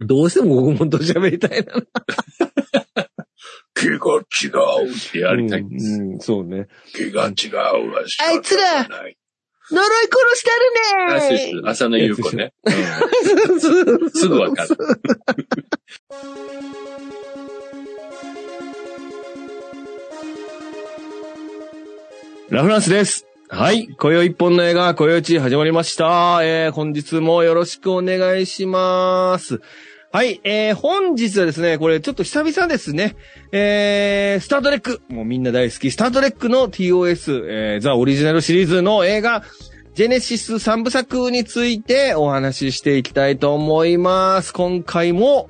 どうしても国門と喋りたいな。毛が違うってやりたいんです。うん、うんそうね。毛が違うわし。あいつら呪い殺してあそうるねです浅野ゆう子ね。うん すぐわかる。ラフランスです。はい。今宵一本の映画、今宵一始まりました。えー、本日もよろしくお願いします。はい。えー、本日はですね、これちょっと久々ですね。えー、スタートレック。もうみんな大好き。スタートレックの TOS、えー、ザ・オリジナルシリーズの映画、ジェネシス三部作についてお話ししていきたいと思います。今回も、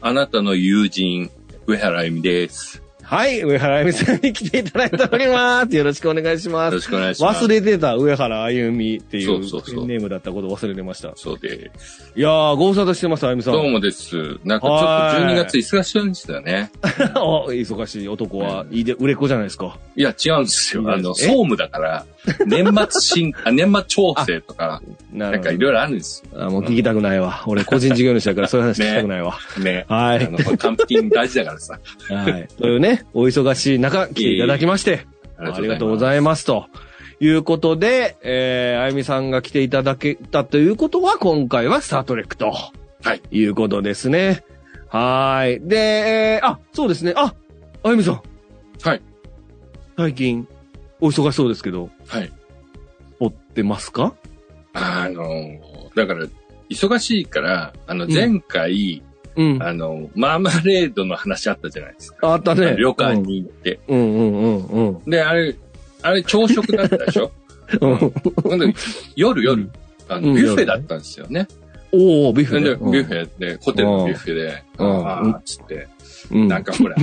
あなたの友人、上原由美です。はい、上原あゆみさんに来ていただいております。よろしくお願いしますよろ。しくお願いします。忘れてた上原あゆみっていうそうそうそうネームだったこと忘れてました。そうです。いやー、ご無沙汰してます、あゆみさん。どうもです。なんかちょっと12月忙しいんですよね。あ忙しい男は、いいで、売れっ子じゃないですか。いや、違うんですよ。あの、総務だから、年末新、あ年末調整とか、ななんかいろいろあるんですあもう聞きたくないわ。俺、個人事業主だからそういう話聞きたくないわ。よ。ね。はい。あの、還付金大事だからさ。はい。というね、お忙しい中、来ていただきまして、ありがとうございます。ということで、えー、あゆみさんが来ていただけたということは、今回はスタートレックと。はい。いうことですね。はーい。で、えー、あ、そうですね。あ、あゆみさん。はい。最近、お忙しそうですけど、はい。追ってますか？あの、だから、忙しいから、あの、うん前回、うん。あの、マーマレードの話あったじゃないですか。あったね。旅館に行って。うん。うんうんうんうん。で、あれ、あれ朝食だったでしょ？うん。夜夜、うんあの、うんビュッフェだったんですよね。おー、ビュッフェで、ね。ビュッフェで、ホテルのビュッフェで、うんあーっつって、うん。なんかほら、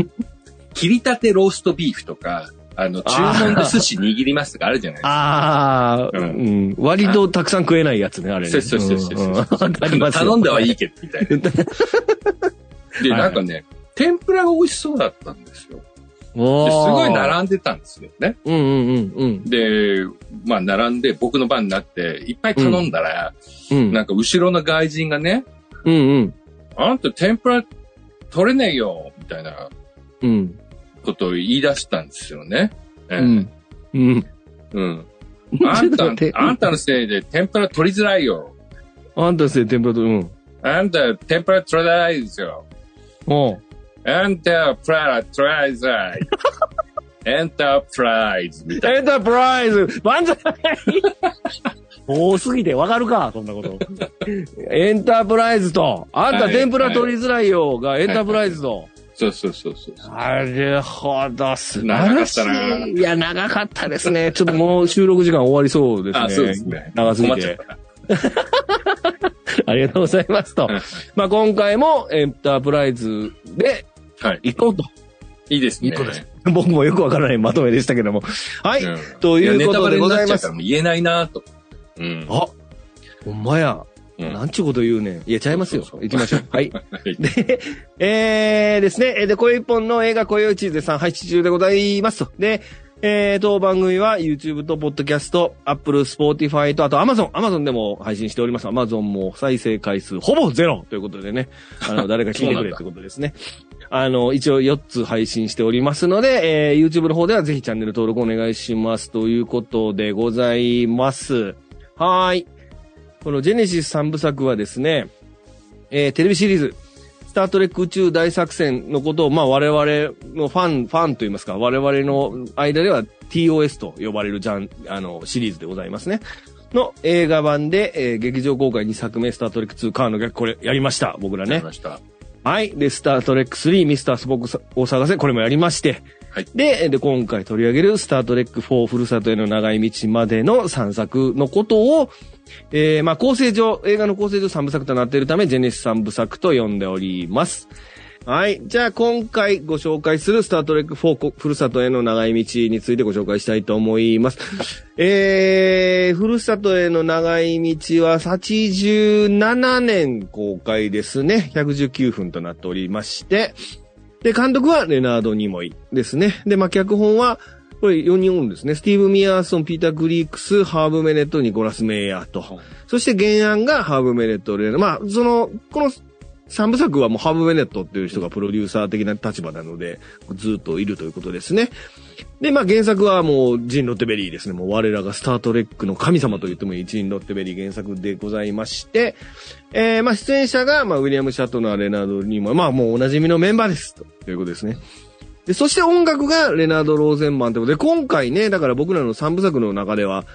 切り立てローストビーフとか、あの、注文で寿司握りますとかあるじゃないですか。あー、ううん。割とたくさん食えないやつね、あれね。そうそうそう頼んではいいけど、みたいな。で、はいなんかね、天ぷらが美味しそうだったんですよ。すごい並んでたんですよね。うんうんうんうん。で、まあ並んで僕の番になって、いっぱい頼んだら、うん。なんか後ろの外人がね、うんうん。あんた天ぷら取れねえよ、みたいなうん。ことを言い出したんですよね。ええうん。うん。うん。あんたあんたのせいで天ぷら取りづらいよ。あんたせい天ぷらと、うん。あんた天ぷら取れないですよ。おうあんたプラ取れづらい。エンタープライズみたいエンタープライズ万歳多すぎてわかるかそんなこと。エンタープライズと、あんたはい天ぷら取りづらいよがエンタープライズと。そうそうそうそう。なるほど、素晴長からっしたい。ないや、長かったですね。ちょっともう収録時間終わりそうですね。あ、そうですね。長すぎて。困っちゃった。ありがとうございますと。まあ今回もエンタープライズではい。行こうと。いいですね。いいことです僕もよくわからないまとめでしたけども。はい。うんということでございますやネタバレになっちゃうからもう言えないなと。うん。あ、ほんまや。うんなんちゅうこと言うねん。いや、ちゃいますよ行きましょう。はい。はいで、えーですね。えーで、こういう一本の映画、こういうチーズで3配信中でございますと。で、えー、当番組は YouTube と Podcast、Apple、Spotify と、あと Amazon。Amazon でも配信しております。Amazon も再生回数ほぼゼロということでね。あの、誰か聞いてくれってことですね。あの、一応4つ配信しておりますので、えー、YouTube の方ではぜひチャンネル登録お願いします。ということでございます。はーい。このジェネシス3部作はですね、えーテレビシリーズ、スタートレック宇宙大作戦のことを、まあ我々のファン、ファンといいますか、我々の間では TOS と呼ばれるジャン、あの、シリーズでございますね。の映画版で、えー劇場公開2作目、スタートレック2カーの逆、これやりました、僕らねわかり。ました。はい。で、スタートレック3、ミスタースポークを探せ、これもやりまして。はいで、で、今回取り上げるスタートレック4、ふるさとへの長い道までの3作のことを、えー、まあ、構成上、映画の構成上3部作となっているため、ジェネシス3部作と呼んでおります。はい。じゃあ、今回ご紹介するスタートレック4、こふるさとへの長い道についてご紹介したいと思います。えー、ふるさとへの長い道は87年公開ですね。119分となっておりまして、で、監督はレナード・ニモイですね。で、まあ、脚本は、これ4人おるんですね。スティーブ・ミアーソン、ピーター・クライクス、ハーブ・ベネット、ニコラス・メイヤーと。そして原案がハーブ・ベネット・レナまあ、その、この三部作はもうハーブ・ベネットっていう人がプロデューサー的な立場なので、ずっといるということですね。で、まあ原作はもうジーン・ロッデンベリーですね。もう我らがスタートレックの神様と言ってもいいジーン・ロッデンベリー原作でございまして、えー、まあ出演者が、まあウィリアム・シャトナー、レナード・リーマン、まあもうお馴染みのメンバーです。ということですね。で、そして音楽がレナード・ローゼンマンということで、今回ね、だから僕らの3部作の中では、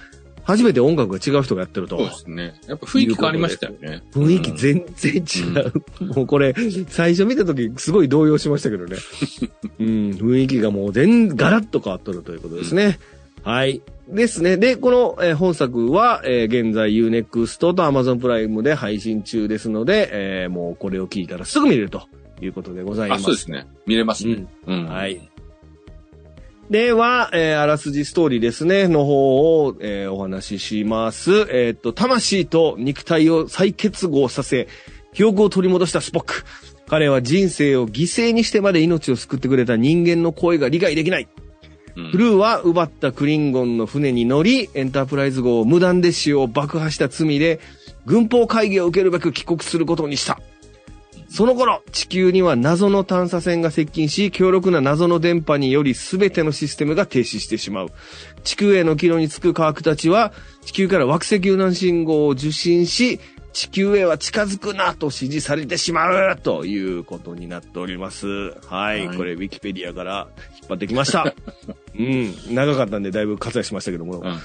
初めて音楽が違う人がやってると。そうですね。やっぱ雰囲気変わりましたよね。雰囲気全然違う。もうこれ、最初見た時すごい動揺しましたけどね。うん、雰囲気がもう全、ガラッと変わっとるということですね。はい。ですね。で、この、えー本作は、えー現在 Unext と Amazon プライムで配信中ですので、えーもうこれを聞いたらすぐ見れるということでございまあ、す。そうですね。見れますね。うん。はい。では、えーあらすじストーリーですね、の方を、えーお話しします。えーっと、魂と肉体を再結合させ、記憶を取り戻したスポック。彼は人生を犠牲にしてまで命を救ってくれた人間の声が理解できない。うんクルーは奪ったクリンゴンの船に乗り、エンタープライズ号を無断で使用、爆破した罪で、軍法会議を受けるべく帰国することにした。その頃、地球には謎の探査船が接近し、強力な謎の電波により全てのシステムが停止してしまう。地球への帰路につく科学たちは、地球から惑星救難信号を受信し、地球へは近づくなと指示されてしまうということになっております。はい。はいこれ、ウィキペディアから引っ張ってきました。うん。長かったんで、だいぶ割愛しましたけども。うんうんうん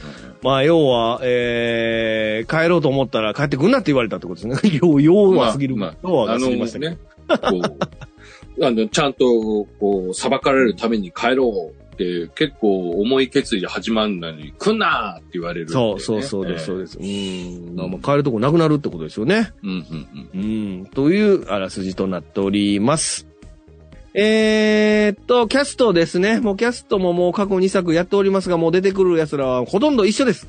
まあ、要は、えー、帰ろうと思ったら帰ってくんなって言われたってことですね。要、要は過ぎる。まあ要はあの過ぎましたけど。ね、あの、ちゃんと、こう、裁かれるために帰ろうって、結構重い決意で始まるのに、来んなーって言われるね、そうそうそうです、そうでです。うん。まあまあ帰るとこなくなるってことですよね。す。うんうんうん。うん。というあらすじとなっております。えーっと、キャストですね。もうキャストももう過去2作やっておりますが、もう出てくる奴らはほとんど一緒です。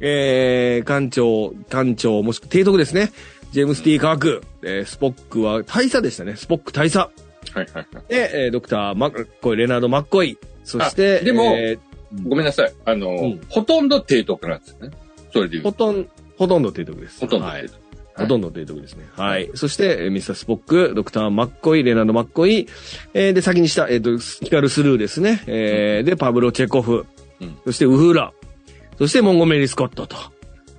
えー、艦長、艦長、もしくは提督ですね。ジェームス・ティー・カーク。えースポックは大佐でしたね。スポック大佐。はいはいはい。で、えードクター・マッコイ、レナード・マッコイ。そして、あでもえごめんなさい。あの、うんほとんど提督なんですよね。それで言うほとん、ほとんど提督です。ほとんどはい提督。ほとんど提督ですね。はい。そして、えーミスター・スポック、ドクター・マッコイ、レナード・マッコイ、えーで、先にした、えっ、と、ヒカル・スルーですね。えーで、パブロ・チェコフ、うんそして、ウフーラ、そして、モンゴメリー・スコットと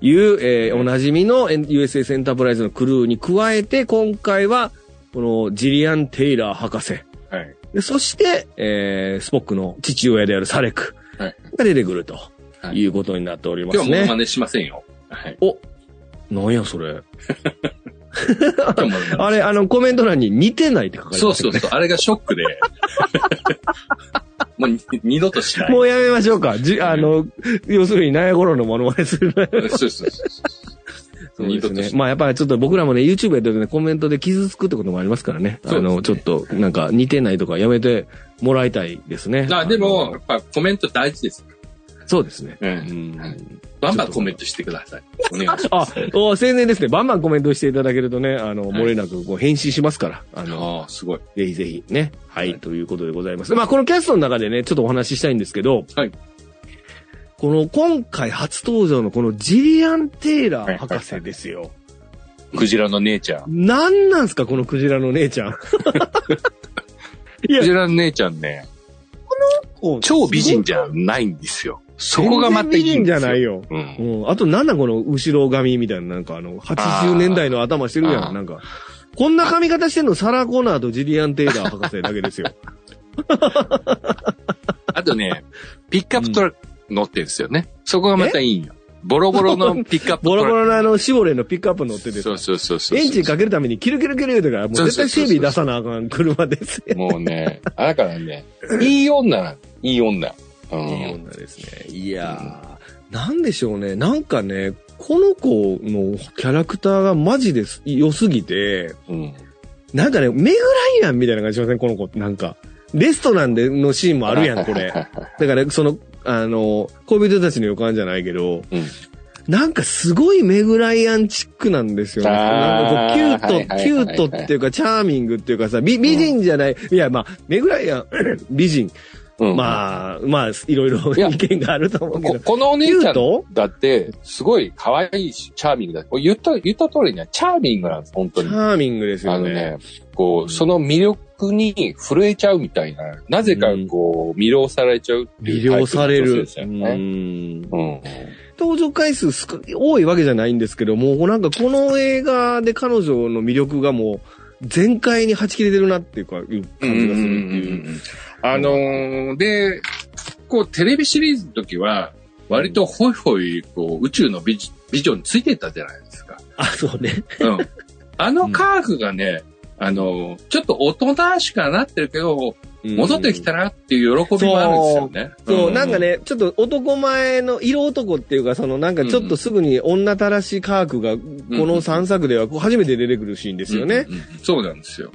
いう、えーおなじみの USS エンタープライズのクルーに加えて、今回は、このジリアン・テイラー博士。はい。でそして、えースポックの父親であるサレクはい。が出てくるとはいいうことになっておりますね。今日はモノマネしませんよ。はい。お、なんやそれ。あれ、あの、コメント欄に似てないって書かれてますそうそうそう。あれがショックで。もうに二度としない。もうやめましょうか。じ、あの、要するに、ナヤゴロのモノマネする。そうそうそう。そう。ですね。まあやっぱりちょっと僕らもね、YouTube やってるとね、コメントで傷つくってこともありますからね。ねあの、ちょっと、なんか似てないとかやめてもらいたいですね。あでも、やのっぱコメント大事です。そうですね。う。うんんはいバンバンコメントしてください。お願いしまあ、お宣伝ですね。バンバンコメントしていただけるとね、あの、漏れなくこう返信しますから。あす。の、ああ、すごい。ぜひぜひね。はい、はいということでございます。まあ、このキャストの中でね、ちょっとお話ししたいんですけど、はい。この今回初登場のこのジリアン・テイラー博士ですよ。クジラの姉ちゃん。なんなんすか、このクジラの姉ちゃん。クジラの姉ちゃんね、超美人じゃないんですよ。そこがまたいいんじゃないよ。うん。うん。あと、なんだこの後ろ髪みたいな、なんかあの、80年代の頭してるやん、なんか。こんな髪型してんのサラ・コナーとジリアン・テイラー博士だけですよ。あとね、ピックアップトラック乗ってるんですよね。そこがまたいいんよ。ボロボロの ピックアップボロ。ボロのあの、シボレーのピックアップ乗っててさそうそうそうそう。エンジンかけるためにキルキルキル言うてから、もう絶対整備出さなあかん車ですよ。もうね、あだからね、いい女な、いい女。うん。いい女ですね。いやー、なんでしょうね。なんかね、この子のキャラクターがマジです、良すぎて、うん。なんかね、メグライアンみたいな感じしません？この子。なんか。レストランでのシーンもあるやん、これ。だから、その、あの、恋人たちの予感じゃないけど、うんなんかすごいメグライアンチックなんですよね。なんかこう、キュート、はいはいはいはいキュートっていうか、チャーミングっていうかさ、美美人じゃない。いや、まあ、メグライアン、美人。うんまあ、まあ、いろいろ意見があると思うけこど。このお姉ちゃんだって、すごい可愛いし、チャーミングだ。言った、言った通りには、チャーミングなんです、本当に。チャーミングですよね。あのね、こう、その魅力に震えちゃうみたいな、なぜかこう、魅了されちゃうっていう魅了される。うね。んうん。登場回数少多いわけじゃないんですけども、なんかこの映画で彼女の魅力がもう全開にはち切れてるなっていうか、いう感じがするっていう。あのーで、こう、テレビシリーズの時は、割とホイホイ、こう、宇宙のビジビジョンについてたじゃないですか。あ、そうね。うん。あのカーフがね、あのーちょっと大人しかなってるけど、戻ってきたなっていう喜びもあるんですよね。そう、なんか、ね、ちょっと男前の色男っていうか、そのなんかちょっとすぐに女たらしカークが、この3作ではこう初めて出てくるシーンですよね。うんうんうんそうなんですよ。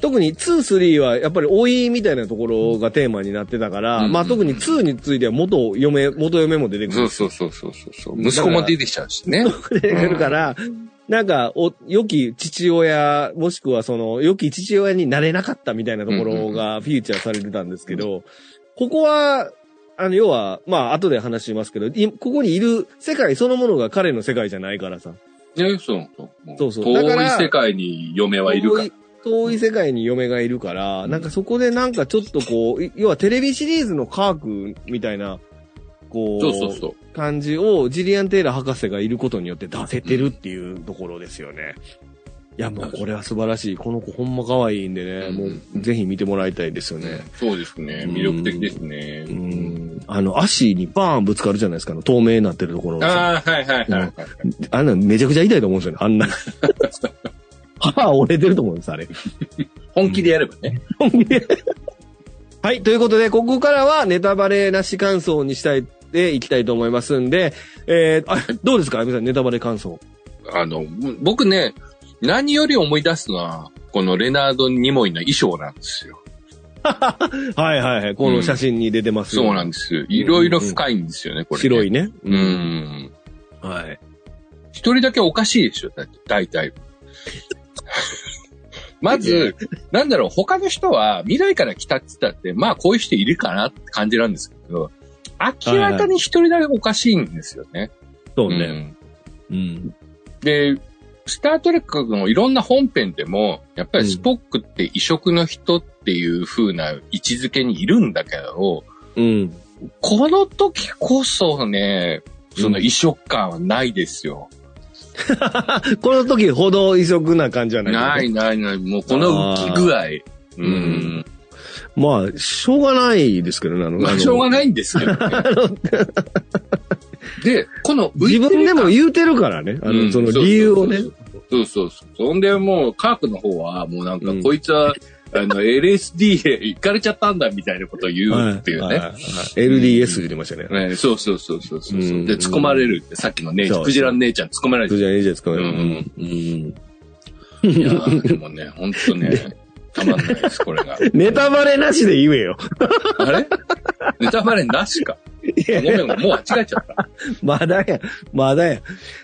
特に2、3はやっぱり老いみたいなところがテーマになってたから、うんまあ特に2については元嫁、元嫁も出てくる。そうそうそうそうそうそう。息子も出てきちゃうしね。出てくるから、なんか、お、良き父親、もしくはその、良き父親になれなかったみたいなところがフィーチャーされてたんですけど、ここは、あの、要は、まあ、後で話しますけど、いここにいる世界そのものが彼の世界じゃないからさ。ね、そうそう。そうそう遠い世界に嫁はいるから遠い。世界に嫁がいるから、なんかそこでなんかちょっとこう、い要はテレビシリーズのカークみたいな、こう、そうそうそう。感じをジリアン・テイラー博士がいることによって出せてるっていうところですよね。いや、もうこれは素晴らしい。この子ほんま可愛いんでね、うんもうぜひ見てもらいたいですよね。そうですね。魅力的ですね。うん。あの、足にバーンぶつかるじゃないですか、透明になってるところああ、はいはいはいはい。あんなめちゃくちゃ痛いと思うんですよね、あんな。歯折れてると思うんです、あれ。本気でやればね。はい。ということで、ここからはネタバレなし感想にしたい、でいきたいと思いますんで、えー、あ、どうですか？皆さん、ネタバレ感想。あの、僕ね、何より思い出すのは、このレナード・ニモイの衣装なんですよ。はいはいはい。この写真に出てますよそうなんですよ。いろいろ深いんですよね、これ、ね。白いね。う。ん。はい。一人だけおかしいでしょ、だって、大体。まず、なんだろう、他の人は未来から来たって言ったって、まあこういう人いるかなって感じなんですけど、明らかに一人だけおかしいんですよね。そうね。うんうん。で、スタートレックのいろんな本編でも、やっぱりスポックって異色の人っていう風な位置づけにいるんだけど、うん。この時こそね、その異色感はないですよ。この時ほど異色な感じはない。ないないない。もうこの浮き具合。うん。まあ、しょうがないですけどね。あのまあ、しょうがないんですけど、ね。で、この自分でも言うてるからね。あの、うんその理由をね。そうそうそう。そんでもう、カークの方は、もうなんか、うんこいつは、あの、LSD へ行かれちゃったんだみたいなことを言うっていうね。はいはいはい LDS 言ってましたね。ね、そうそうそうそうそう、うんで、突っ込まれるって、さっきの姉ちゃ、んクジラの姉ちゃん突っ込まれる。じゃあいいですか。ううんん。うん。いやーでもね、ほんとね、たまんないです、これが。ネタバレなしで言えよ。あれ？ネタバレなしか。ごめん、もう間違えちゃった。まだや、まだや。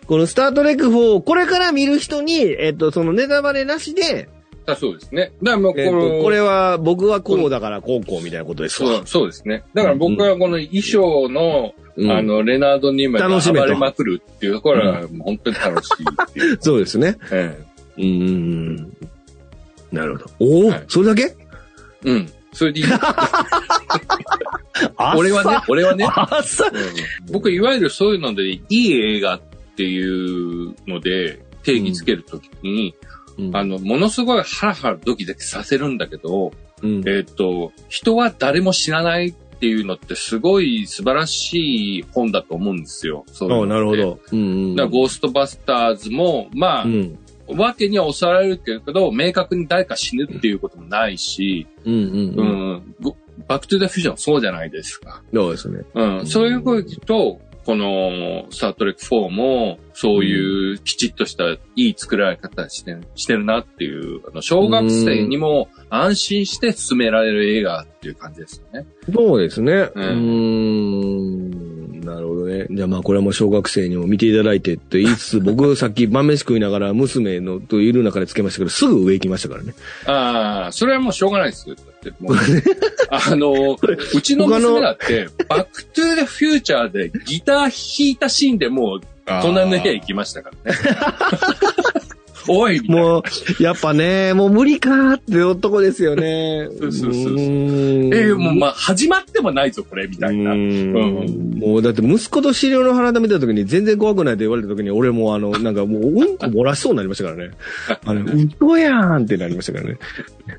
このスタートレック4、これから見る人に、えっと、そのネタバレなしで、あそうですね。だからもうこの、と、これは僕はこうだからこうこうみたいなことですわそう、そうですね。だから僕はこの衣装の、うんあの、レナード・ニーマンが楽しめと暴れまくるっていうところは、もう本当に楽しい。そうですね。えうんうんうん。なるほど。おお、はいそれだけ？えうん。それでいい。俺はね、俺はね、あっさうん僕、いわゆるそういうので、いい映画っていうので、定義つけるときに、うんあの、ものすごいハラハラドキドキさせるんだけど、うんえっ、と、人は誰も知らないっていうのってすごい素晴らしい本だと思うんですよ。そういうのあってなるほど。うんうん。だからゴーストバスターズも、まあ、うん。わけには抑えられるけど、明確に誰か死ぬっていうこともないし、うんうんううん。ん、ごバックトゥザフュージョンそうじゃないですか。そうですね。うん、そういうことと、この、スタートレック4も、そういうきちっとしたいい作られ方してしてるなっていう、あの、小学生にも安心して進められる映画っていう感じですよね。そうですね。ううんーん。なるほどね。じゃあまあこれはもう小学生にも見ていただいてと言いつつ、僕さっき晩飯食いながら娘のといる中でつけましたけど、すぐ上行きましたからね。ああ、それはもうしょうがないですよ。だってもう あの、うちの娘だって、バックトゥーザフューチャーでギター弾いたシーンでもう、隣の部屋行きましたからね。おいもう、やっぱね、もう無理かーって男ですよね。そうそうそうそうーんえーもうまあ、始まってもないぞ、これ、みたいな。うーんもうだって息子と死霊のはらわた見た時に全然怖くないと言われた時に俺もうあの、なんかもううんこ漏らしそうになりましたからね。あの、嘘やんってなりましたからね。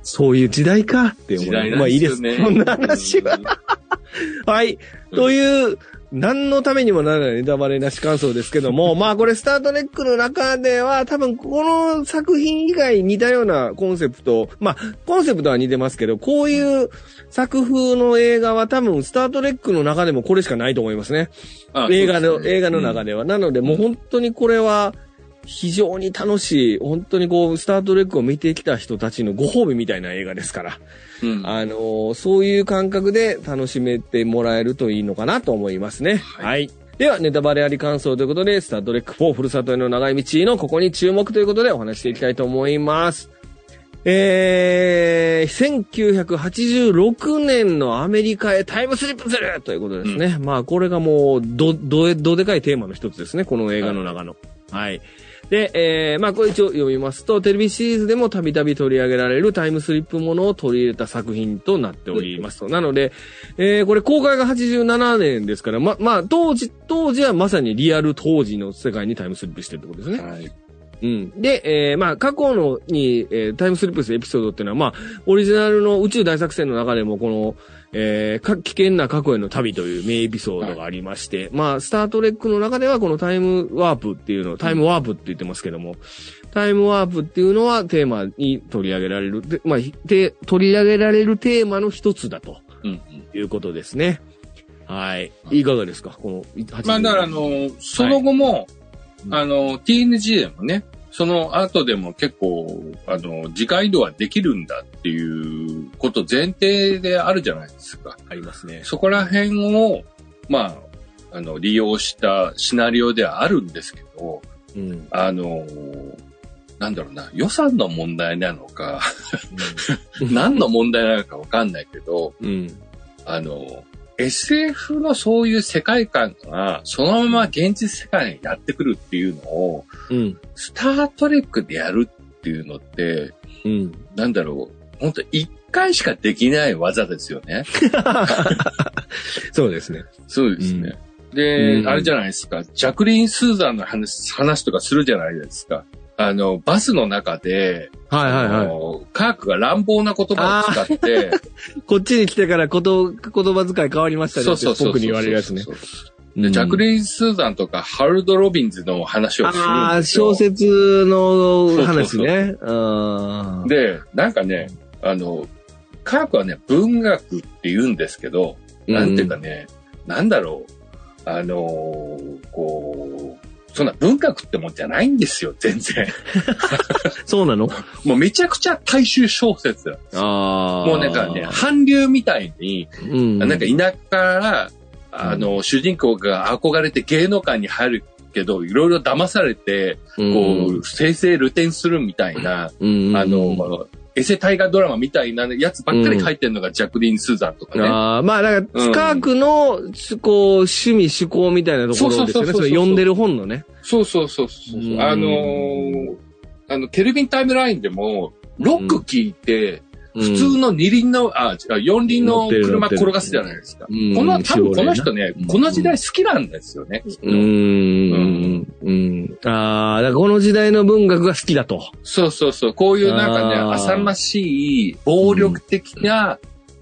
そういう時代かって思う。時代なまあいいです。んですよね。こんな話は。はい。という、何のためにもならないネタバレなし感想ですけども、まあこれスタートレックの中では多分この作品以外に似たようなコンセプト、まあコンセプトは似てますけど、こういう作風の映画は多分スタートレックの中でもこれしかないと思いますね。あ映画の、ね映画の中では。なのでもう本当にこれは非常に楽しい、本当にこうスタートレックを見てきた人たちのご褒美みたいな映画ですから。うんあのーそういう感覚で楽しめてもらえるといいのかなと思いますね。は。はいでは、ネタバレあり感想ということで、スタートレック4ふるさとへの長い道のここに注目ということでお話していきたいと思います。えー、1986年のアメリカへタイムスリップするということですね。まあ、これがもう、ど、ど、どでかいテーマの一つですね、この映画の中の。はい。で、えー、まあ、これ一応読みますと、テレビシリーズでもたびたび取り上げられるタイムスリップものを取り入れた作品となっておりますと。なので、えー、これ公開が87年ですから、ま、まあ、当時、当時はまさにリアル当時の世界にタイムスリップしてるってことですね。はい。うん。で、えー、まあ、過去のに、えータイムスリップするエピソードっていうのは、まあ、オリジナルの宇宙大作戦の中でも、この、えーか、危険な過去への旅という名エピソードがありまして、まあ、スタートレックの中では、このタイムワープっていうの、タイムワープって言ってますけども、タイムワープっていうのはテーマに取り上げられる、でまあ、て取り上げられるテーマの一つだとうんうん。いうことですね。はい。いかがですか？この、まあ、だから、あの、その後も、はいあの、TNG でもね、その後でも結構、あの、時間移動はできるんだっていうこと前提であるじゃないですか。ありますね。そこら辺を、まあ、あの、利用したシナリオではあるんですけど、うん。あの、なんだろうな、予算の問題なのか、何の問題なのかわかんないけど、うん。あの、SF のそういう世界観が、そのまま現実世界にやってくるっていうのを、うん。スタートレックでやるっていうのって、うん。なんだろう、本当一回しかできない技ですよね。そうですね。そうですね。で、うんあれじゃないですか、ジャクリーン・スーザンの話話とかするじゃないですか。あの、バスの中で、はいはいはい。あのカークが乱暴な言葉を使って、こっちに来てからこと、言葉遣い変わりましたねって僕に言われるやつね。で、ジャクリーン・スーザンとかハルド・ロビンズの話をするああ。小説の話ね。あーで、なんかね、あの、科学はね、文学って言うんですけど、なんていうかね、なんだろう、あのーこう、そんな文学ってもんじゃないんですよ、全然。そうなの？もうめちゃくちゃ大衆小説なんですよ。もうなんかね、韓流みたいに、うん。なんか田舎から、あの、主人公が憧れて芸能界に入るけど、いろいろ騙されて、こう、生成露天するみたいな、うん、あの、エセ大河ドラマみたいなやつばっかり書いてるのがジャクリーン・スーザンとかね。ああ、まあ、だから、うんスカークの、こう、趣味、趣向みたいなところですよね。そうそうそうそうそれ読んでる本のね。そうそうそうそう。うんあのーあの、テレビタイムラインでも、ロック聞いて、普通の二輪の、あ、違う、四輪の車転がすじゃないですか。うんこの、多分この人ねうん、この時代好きなんですよね。きっとうん。うん。うん。ああ、だからこの時代の文学が好きだと。そうそうそう。こういうなんかね、浅ましい、暴力的な、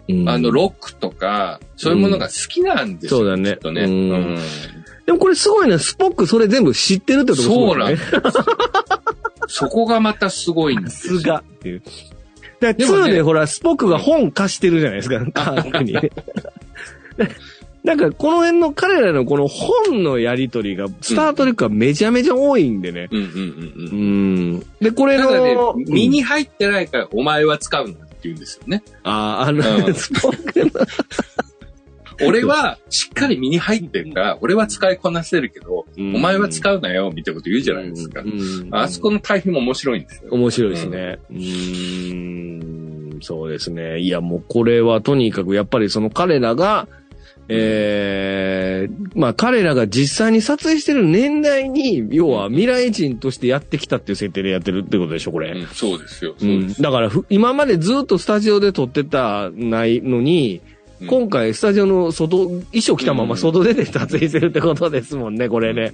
うんあの、ロックとか、そういうものが好きなんですよ。そうだねきっとね。うんうんでもこれすごいね、スポックそれ全部知ってるってとこそうなんねです。そこがまたすごいんですよさすがっていう。でもね2でほら、スポックが本貸してるじゃないですか、カークに。なんか、この辺の彼らのこの本のやりとりが、スタートレックがめちゃめちゃ多いんでね。うんうんうんううん。ん。で、これだからねの、、身に入ってないからお前は使うなって言うんですよね。ああ、あの、うんスポックの、俺はしっかり身に入ってるから、俺は使いこなせるけど、うんお前は使うなよ、みたいなこと言うじゃないですか。うんあそこの対比も面白いんですよ。面白いですね。うーん、そうですね。いや、もうこれはとにかくやっぱりその彼らが、ええまあ彼らが実際に撮影してる年代に、要は未来人としてやってきたっていう設定でやってるってことでしょ、これ。うんそうですよ。うそうんです。だからふ、今までずっとスタジオで撮ってたないのに、うん今回スタジオの外、衣装着たまま外出て撮影してるってことですもんね、これね。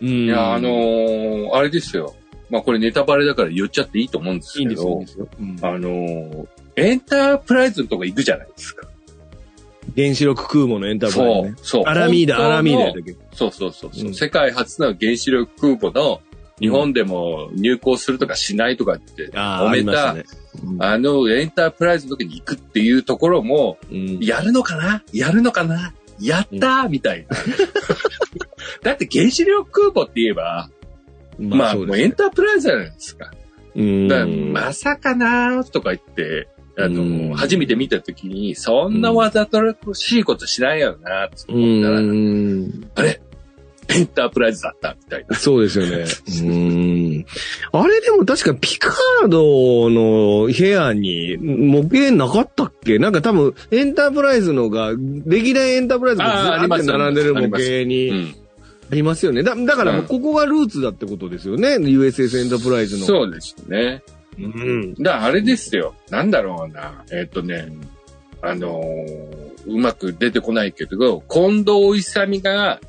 うん。いや、あのーあれですよ。まあこれネタバレだから言っちゃっていいと思うんですけいいいいんどで、すよ。うんあのーエンタープライズのとこ行くじゃないですか。原子力空母のエンタープライズね。そう。アラミーダ、アラミーダそうそうそうそう、うん世界初の原子力空母の日本でも入港するとかしないとかってああ、揉めた、ありましたね。あのエンタープライズの時に行くっていうところも、うん。やるのかな？やるのかな？やったーみたいな。だって原子力空母って言えば、まあ、そうですね。もうエンタープライズじゃないですか。からまさかなーとか言って、あの、うん。初めて見た時に、そんなわざとらしいことしないよなってう思ったら、ん。あれ？エンタープライズだったみたいな。そうですよね。うん。あれでも確かピカードの部屋に模型なかったっけ？なんか多分エンタープライズのが、歴代エンタープライズがずらーって並んでる模型うにん。ありますよね。だだからここがルーツだってことですよね？USS エンタープライズの。そうですね。うん。だからあれですよ。なんだろうな。えっ、とね、あのーうまく出てこないけど、近藤勇が、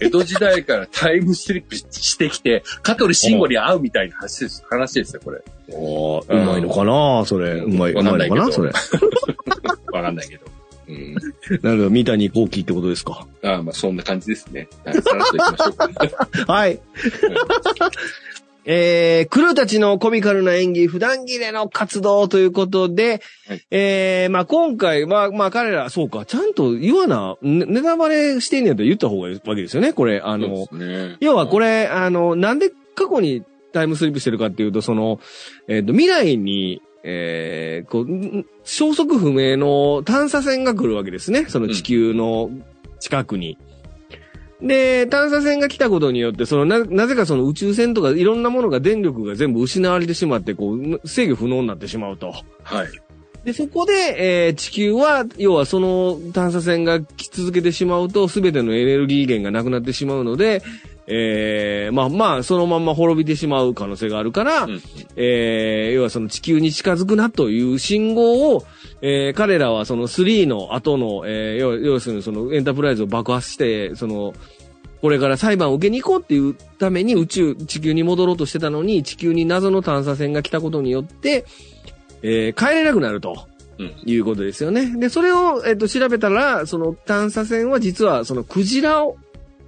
江戸時代からタイムスリップしてきて、香取慎吾に会うみたいな話です話ですよ、これ。おーうまいのかなそれ。うまい、うわかまいのかなんないけどそれ。わかんないけど。うん。なるほど、三谷幸喜ってことですか。ああまあ、そんな感じですね。はい、さらっといきましょうか。はい。えー、クルーたちのコミカルな演技、普段切れの活動ということで、はいえー、まあ今回は、まあ彼ら、そうか、ちゃんと言わな、ねネタバレしてんねやったら言った方がいいわけですよね、これ。あの、ね要はこれ、あの、なんで過去にタイムスリップしてるかっていうと、その、えっ、と、未来に、えー、こう、ん消息不明の探査船が来るわけですね。その地球の近くに。で、探査船が来たことによって、そのな、なぜかその宇宙船とかいろんなものが電力が全部失われてしまって、こう、制御不能になってしまうと。はい。で、そこで、えー地球は、要はその探査船が来続けてしまうと、すべてのエネルギー源がなくなってしまうので、えーまあまあ、そのまんま滅びてしまう可能性があるから、うんえー要はその地球に近づくなという信号を、えー彼らはその3の後の、えー要要するにそのエンタープライズを爆破して、その、これから裁判を受けに行こうっていうために宇宙、地球に戻ろうとしてたのに、地球に謎の探査船が来たことによって、えー帰れなくなると。うん。いうことですよね。で、それを、えっ、と、調べたら、その探査船は実は、そのクジラを、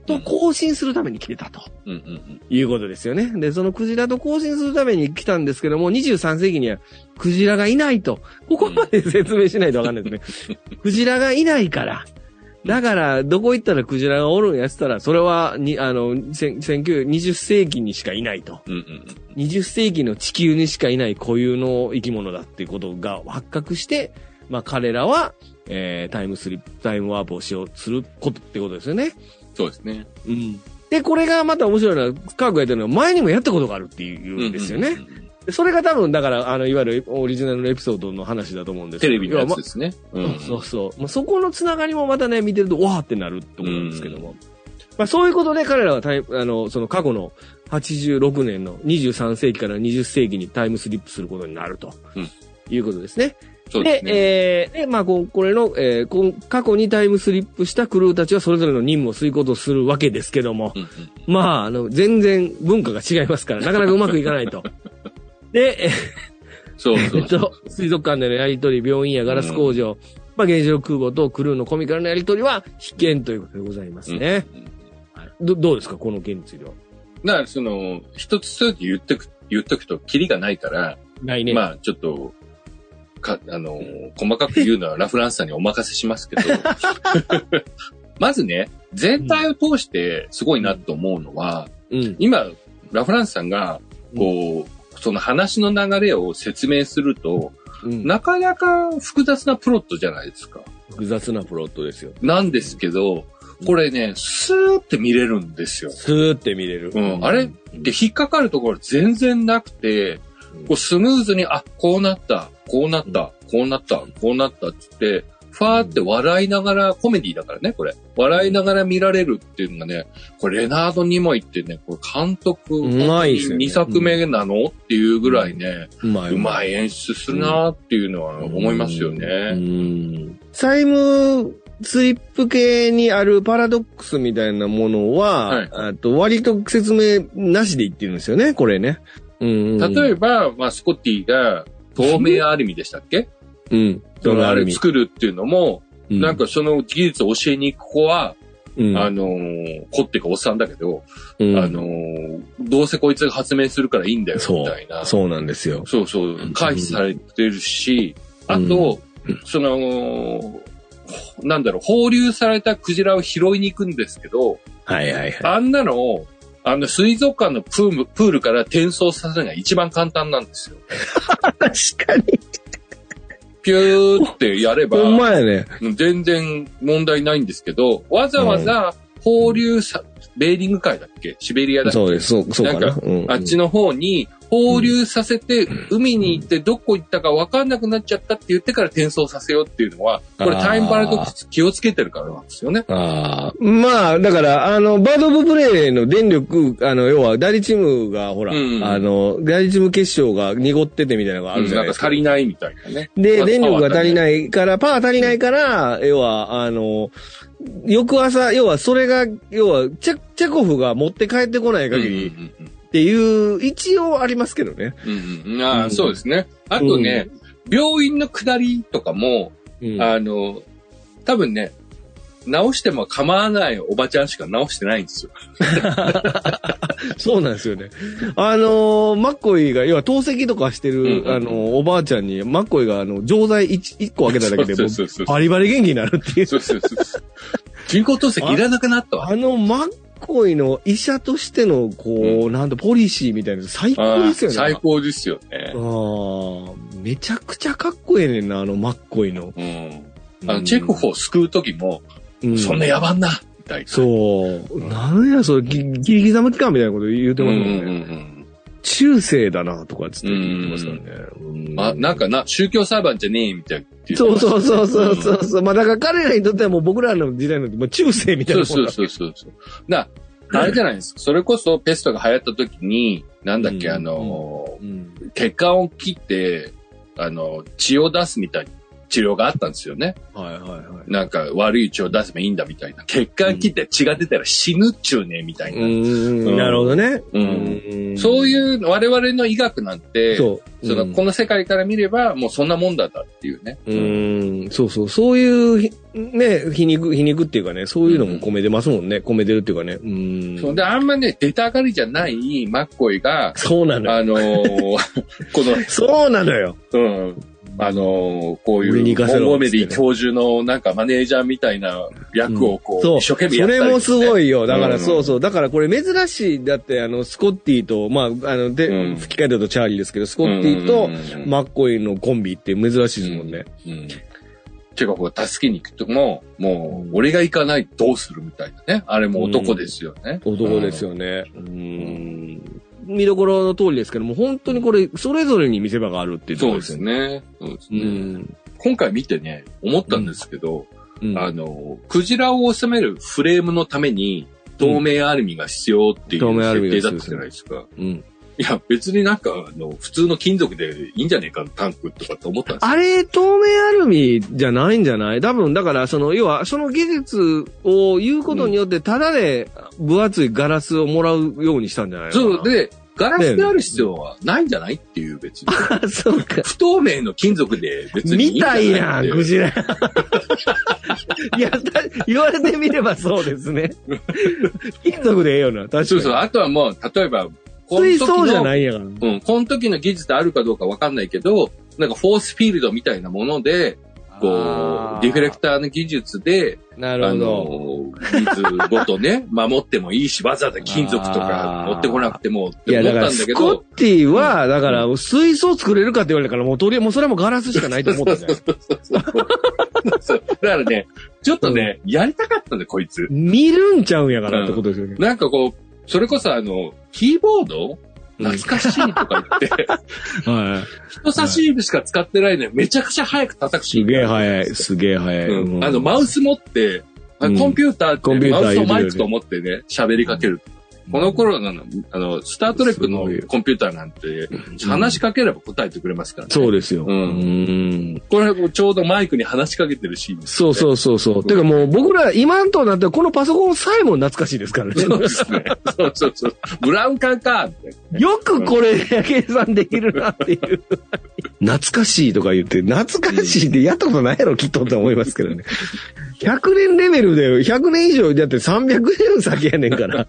と交信するために来てたとうんうんうん。いうことですよね。で、そのクジラと交信するために来たんですけども、23世紀にはクジラがいないと。ここまで説明しないとわかんないですね。クジラがいないから。だから、どこ行ったらクジラがおるんやったら、それは、に、あの、19 20世紀にしかいないと。うんうん20世紀の地球にしかいない固有の生き物だっていうことが発覚して、まあ彼らは、えータイムスリップ、タイムワープをしようすることってことですよね。そうですね。うん。で、これがまた面白いのは、科学がやってるのは前にもやったことがあるっていうんですよね。うんうんうんうんでそれが多分、だから、あの、いわゆるオリジナルのエピソードの話だと思うんですテレビのやつですね。うんそうそう。まあ、そこのつながりもまたね、見てると、わーってなるところなんですけども。まあ、そういうことで彼らはタイあの、その過去の86年の23世紀から20世紀にタイムスリップすることになると。うんいうことですね。で、そうですね。えーで、まあ、ここれの、えー過去にタイムスリップしたクルーたちはそれぞれの任務を遂行とするわけですけども、うんうんまあ、あの、全然文化が違いますから、なかなかうまくいかないと。で、えそうそうそう。えっと、水族館でのやりとり、病院やガラス工場、まあ、原子力空母とクルーのコミカルなやりとりは必見ということでございますね。うんうんはいどどうですかこの件については？だから、その、一つ一つ言ってく、言っとくと、キリがないから、ないね。まあ、ちょっと、か、あの、細かく言うのはラフランスさんにお任せしますけど、まずね、全体を通してすごいなと思うのは、うん。今、ラフランスさんが、こう、その話の流れを説明すると、うん。なかなか複雑なプロットじゃないですか。複雑なプロットですよ。なんですけど、これね、スーって見れるんですよ。スーって見れる。うん。あれで、引っかかるところ全然なくて、こうスムーズに、あ、こうなった、こうなった、こうなった、こうなったって言って、ファーって笑いながら、コメディだからね、これ。笑いながら見られるっていうのがね、これレナード・ニモイってね、これ監督、うまいですよね2作目なのっていうぐらいね、うまい。うまい演出するなっていうのは思いますようね。ん。タイムスリップ系にあるパラドックスみたいなものは、はいあと割と説明なしで言ってるんですよね、これね。うん。例えば、まあ、スコッティが透明アルミでしたっけ？うん。そのあれ作るっていうのも、なん、かその技術を教えに行く子は、うん、あのー、子っていうかおっさんだけど、うんあのー、どうせこいつが発明するからいいんだよ、そうみたいな。そうなんですよ。そうそう、回避されてるし、あと、その、なんだろう、放流されたクジラを拾いに行くんですけど、はいはいはい。あんなのを、あの、水族館のプールプールから転送させるのが一番簡単なんですよ。確かに。ピューってやれば、ほんまやね。全然問題ないんですけど、わざわざ放流さ、ベーリング海だっけ？シベリアだっけ？そうです、そう、そうかな。なんかうんあっちの方に放流させて、海に行ってどこ行ったか分かんなくなっちゃったって言ってから転送させようっていうのは、これタイムパラドックス気をつけてるからなんですよね。ああ。まあ、だから、あの、バード・オブ・プレイの電力、あの、要は、第二チームが、ほら、うんあの、第二チーム決勝が濁っててみたいなのがあるじゃななんいですか。か足りないみたいなね。で、まあ電力が足りい。ないから、パワー足りないから、要は、あの、翌朝、要は、それが、要は、チェチェコフが持って帰ってこないうんうん限りっていう、一応ありますけどね。うんうんうんそうですね。あとね、病院の下りとかも、うんあの、多分ね、直しても構わないおばちゃんしか直してないんですよ。そうなんですよね。あのーマッコイが、要は透析とかしてる、うんうんあのーおばあちゃんに、マッコイが、あの、錠剤 1, 個開けただけで、バリバリ元気になるっていう。そうそうそう。人工透析いらなくなったわ。あの、マッコイの医者としての、こう、なんと、ポリシーみたいなの最高ですよね。最高ですよね。ああ、めちゃくちゃかっこええねんな、あの、マッコイの。うん。あの、チェコフを救うときも、うんそんな野蛮な、みたいな。そう。なんや、それ、リギリ刻む期間みたいなこと言うてうんうんますもんね。うん中世だな、とかつって言ってますからね。うん。あ、なんかな、宗教裁判じゃねえ、みたいな。そうそうそうそうそうそう。まあだから彼らにとってはもう僕らの時代の、まあ、中世みたいなもんだそうそうそうそう。な、あれじゃないですか。それこそペストが流行った時に、なんだっけ、うんあの、うん。血管を切って、あの、血を出すみたいな治療があったんですよね。はいはいはい。なんか悪い血を出せばいいんだみたいな。血管切って血が出たら死ぬっちゅうね、みたいな。うん、なるほどね。うんんそういう我々の医学なんて、そう。その、うんこの世界から見れば、もうそんなもんだったっていうね。うん、そうそう。そういうひ、ね、皮肉、皮肉っていうかね、そういうのも込めてますもんね。込めてるっていうかね。うん。そうで、あんまね、出たがりじゃないマッコイが、そうなのよ。あのー この、そうなのよ。うん。あのーこういう、モメリー教授のなんかマネージャーみたいな役をこう。一生懸命やったり、それもすごいよ。だから、うんそうそう。だからこれ珍しい。だって、あの、スコッティと、まあ、あの、で、うん吹き替えだとチャーリーですけど、スコッティとうんうんうんマッコイのコンビって珍しいですもんね。うん。チェコフが助けに行くとも、もう、俺が行かないとどうするみたいなね。あれも男ですよね。男ですよね。うん。見どころの通りですけども、本当にこれ、それぞれに見せ場があるっていうところですね。そうですうね。ん。今回見てね、思ったんですけど、うんあの、クジラを収めるフレームのために、透明アルミが必要っていう設定だったじゃないですか。うん。いや、別になんか、あの、普通の金属でいいんじゃねえか、タンクとかって思ったんですよ。あれ、透明アルミじゃないんじゃない？多分、だから、その、要は、その技術を言うことによって、ただで分厚いガラスをもらうようにしたんじゃないのかなそう、で、ガラスである必要はないんじゃないっていう別に。あ、そうか。不透明の金属で別にいいんみたじゃないいやん、クジラ。いや、だ言われてみればそうですね。金属でええよな、確かに。そうそう。あとはもう、例えば、この時水槽じゃの、ないんやから。うん、この時の技術であるかどうかわかんないけど、なんかフォースフィールドみたいなもので、こう、ディフレクターの技術で、なるほど。あの、水ごとね、守ってもいいし、わざわざ金属とか持ってこなくてもっいや、て思だから、ったんだけどスコッ、ティは、だから、水槽作れるかって言われたから、もうとりあえず、もうそれはもうガラスしかないと思ったじゃん。そうだからね、ちょっとね、やりたかったんだよ、こいつ。見るんちゃうんやからってことですよね。なんかこう、それこそあの、キーボード懐かしいとか言って、はい。人差し指しか使ってないのにめちゃくちゃ早く叩くし。すげえ早い、すげえ早い。うんあの、マウス持って、あうんコンピューターってコンピューターマウスとマイクと思ってね、喋りかける。この頃の、あの、スタートレックのコンピューターなんて、話しかければ答えてくれますからね。そうですよ。うんうんこれちょうどマイクに話しかけてるシーンです、そうそうそうそう。てかもう僕ら今となってはこのパソコンさえも懐かしいですからね。そうですね。そうそうそう。ブラウン管か。よくこれ計算できるなっていう。懐かしいとか言って、懐かしいってやったことないやろ、きっとって思いますけどね。100年レベルで、100年以上だって300年先やねんから。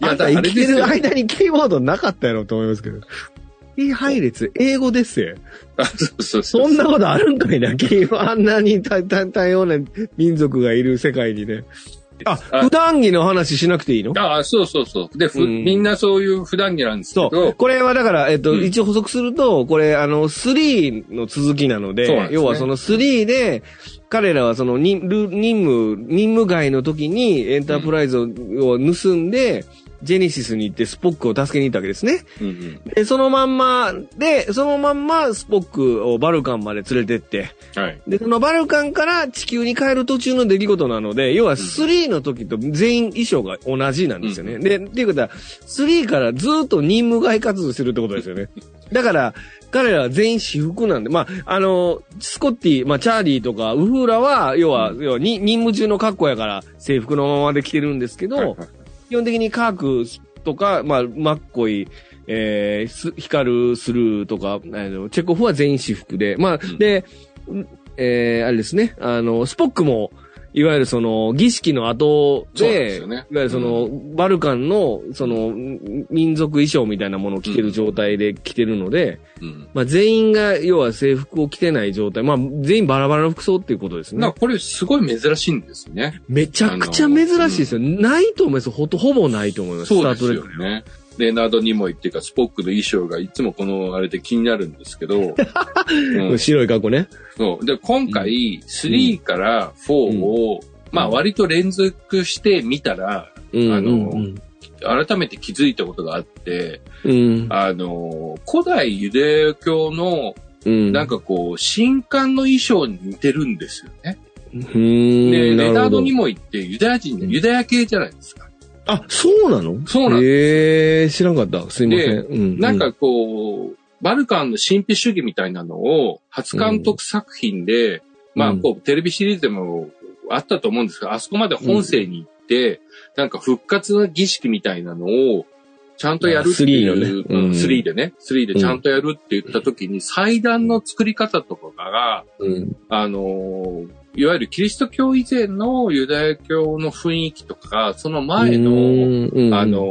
いやあんた生きてる間にキーボードなかったやろと思いますけど。キー配列、英語ですよ。あそうそうそう。そんなことあるんかいな、キーあんなに多様な民族がいる世界にね。あ、あ普段着の話しなくていいの？ああ、そうそうそう。で、ふうんみんなそういう普段着なんですけそう。ど、これはだから、えっと、うん一応補足すると、これ、あの、3の続きなので、ですね要はその3で、彼らはその任務、任務外の時にエンタープライズをを盗んで、ジェネシスに行ってスポックを助けに行ったわけですね。うんうんで、そのまんま、で、そのまんまスポックをバルカンまで連れてって、はい。で、そのバルカンから地球に帰る途中の出来事なので、要は3の時と全員衣装が同じなんですよね。で、っていうことは、3からずっと任務外活動してるってことですよね。だから、彼らは全員私服なんで、まあ、あの、スコッティ、まあ、チャーリーとか、ウフーラは、要は、要はに任務中の格好やから、制服のままで着てるんですけど、はいはい基本的にカークとか、まあ、マッコイ、えー、スヒカル、スルーとか、あのチェコフは全員私服で、まあ、ん。で、えー、あれですね、あの、スポックも、いわゆるその、儀式の後でで、ねいわゆるその、バルカンの、その、民族衣装みたいなものを着てる状態で着てるので、うん。まあ全員が、要は制服を着てない状態、まあ全員バラバラの服装っていうことですねこれすごい珍しいんですよね。めちゃくちゃ珍しいですよ。ないと思います。ほと、ほぼないと思います。そうですスタートレックよね。レナード・ニモイっていうか、スポックの衣装がいつもこのあれで気になるんですけど、うん白い格好ね。そう。で、今回、3から4を、まあ割と連続して見たら、うん。あのうん改めて気づいたことがあって、うん。あの、古代ユダヤ教の、うん。なんかこう、神官の衣装に似てるんですよね。で、レナード・ニモイってユダヤ人の、ユダヤ系じゃないですか。あ、そうなの？そうなんええー、知らんかった。すいません。うん。なんかこう、バルカンの神秘主義みたいなのを、初監督作品で、まあ、こう、テレビシリーズでもあったと思うんですが、あそこまで本声に行って、なんか復活の儀式みたいなのを、ちゃんとやるっていう、あ3のね。うんうん。3でね、3でちゃんとやるって言った時に、祭壇の作り方とかが、うん。あのーいわゆるキリスト教以前のユダヤ教の雰囲気とか、その前の、のあ、の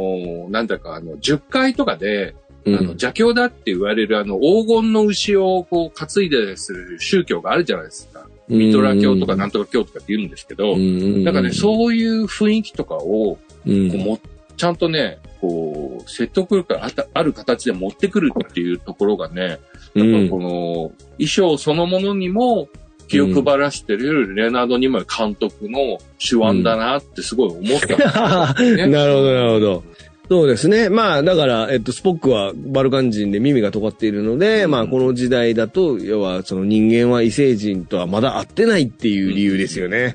ーなんだか、あの、10階とかで、うん。あの、邪教だって言われるあの、黄金の牛をこう担いでする宗教があるじゃないですか。ミトラ教とかなんとか教とかって言うんですけど、んなんかね、そういう雰囲気とかを、も、ちゃんとね、こう、説得力がある形で持ってくるっていうところがね、うんやっぱこの、衣装そのものにも気を配らしてるレナード・ニモイ監督の手腕だなってすごい思ったんですよね。なるほど、なるほど。そうですね。まあ、だから、えっと、スポックはバルカン人で耳が尖っているので、まあ、この時代だと、要は、その人間は異星人とはまだ会ってないっていう理由ですよね。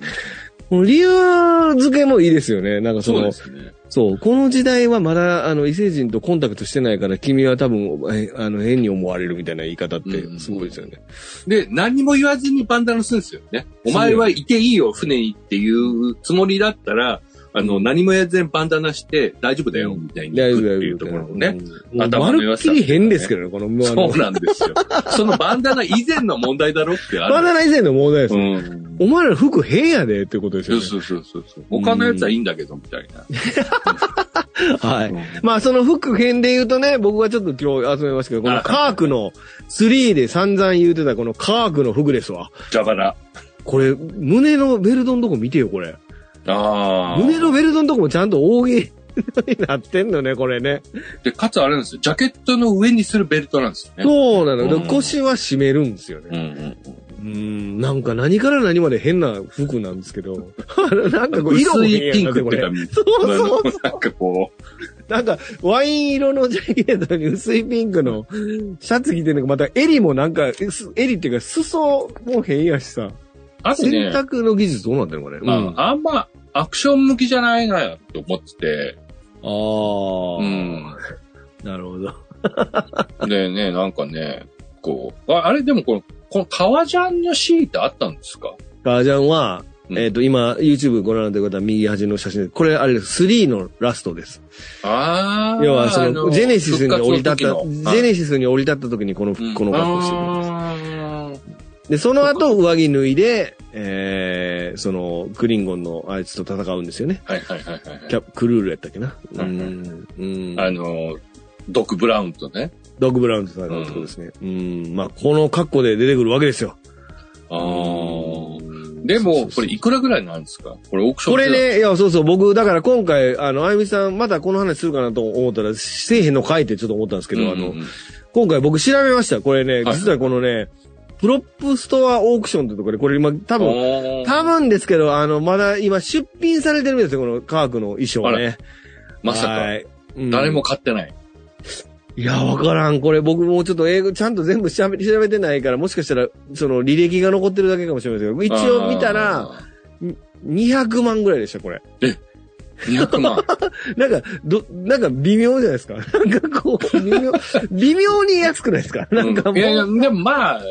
この理由付けもいいですよね。なんかその、そうですね。そう、この時代はまだ、あの、異星人とコンタクトしてないから、君は多分、えあの、変に思われるみたいな言い方ってう、んすごいですよね。で、何も言わずにバンダナするんですよね。お前はいていいよ、船にっていうつもりだったら、あの、何もやずんバンダナして大丈夫だよ、みたいに言うっていうところもね。うん。頭のまるっきり変ですけどね、この、そうなんですよ。そのバンダナ以前の問題だろってある。バナナ以前の問題ですうよ。ん。お前ら服変やでってことですよね。そうそうそうそう。他のやつはいいんだけど、みたいな。はい。うんまあその服編で言うとね、僕がちょっと今日集めましたけど、このカークの3で散々言うてたこのカークの服ですわ。だから。これ、胸のベルトのとこ見てよ、これ。ああ。胸のベルトのとこもちゃんと大喜利になってんのね、これね。で、かつあれなんですよ。ジャケットの上にするベルトなんですよね。そうなの。でうん腰は締めるんですよね。うんうんうん、なんか何から何まで変な服なんですけど。なんかこう色も薄変やいピンクなこれっていうか、そうそうそなんかこう。なんか、ワイン色のジャケットに薄いピンクのシャツ着てるのが、また襟もなんか、す襟っていうか裾も変やしさ。う、あと洗ね、濯の技術どうなってんのこれ。まあ、あんまアクション向きじゃないなって思ってて、あーうんなるほど。でね、なんかね、こう、ああれでもこの、この革ジャンのシートあったんですか？ガージャンは、うんえっ、と、今、YouTube ご覧になってる方は右端の写真で、これあれです。3のラストです。ああ。要は、そあの、ジェネシスに降り立った、ジェネシスに降り立った時にこの、うんこの格好してる。あで、その後、上着脱いで、えー、その、クリンゴンのあいつと戦うんですよね。ーはいはいはいはいキャクルールやったっけな？うはいはいん。うん。あの、ドッグ・ブラウンとね。ドッグブラウンと戦うってことですね。うん。まあ、この格好で出てくるわけですよ。ああ。うんでも、これいくらぐらいなんですか？これオークションこれね、いや、そうそう、僕、だから今回、あの、あゆみさん、またこの話するかなと思ったら、せえへんのかいってちょっと思ったんですけど、あの、今回僕調べました。これね、はい実はこのね、プロップストアオークションってところで、これ今、多分、分多分ですけど、あの、まだ今出品されてるんですよ、このカークの衣装ね。まさか、誰も買ってない。いや、わからん。これ僕もうちょっと英語ちゃんと全部調べ調べてないから、もしかしたら、その履歴が残ってるだけかもしれませんけど、一応見たら、あ200万ぐらいでした、これ。ー、200万？なんか、ど、なんか微妙じゃないですか。なんかこう、微妙、微妙に安くないですか？なんかもう。いやいや、でもまあ、うん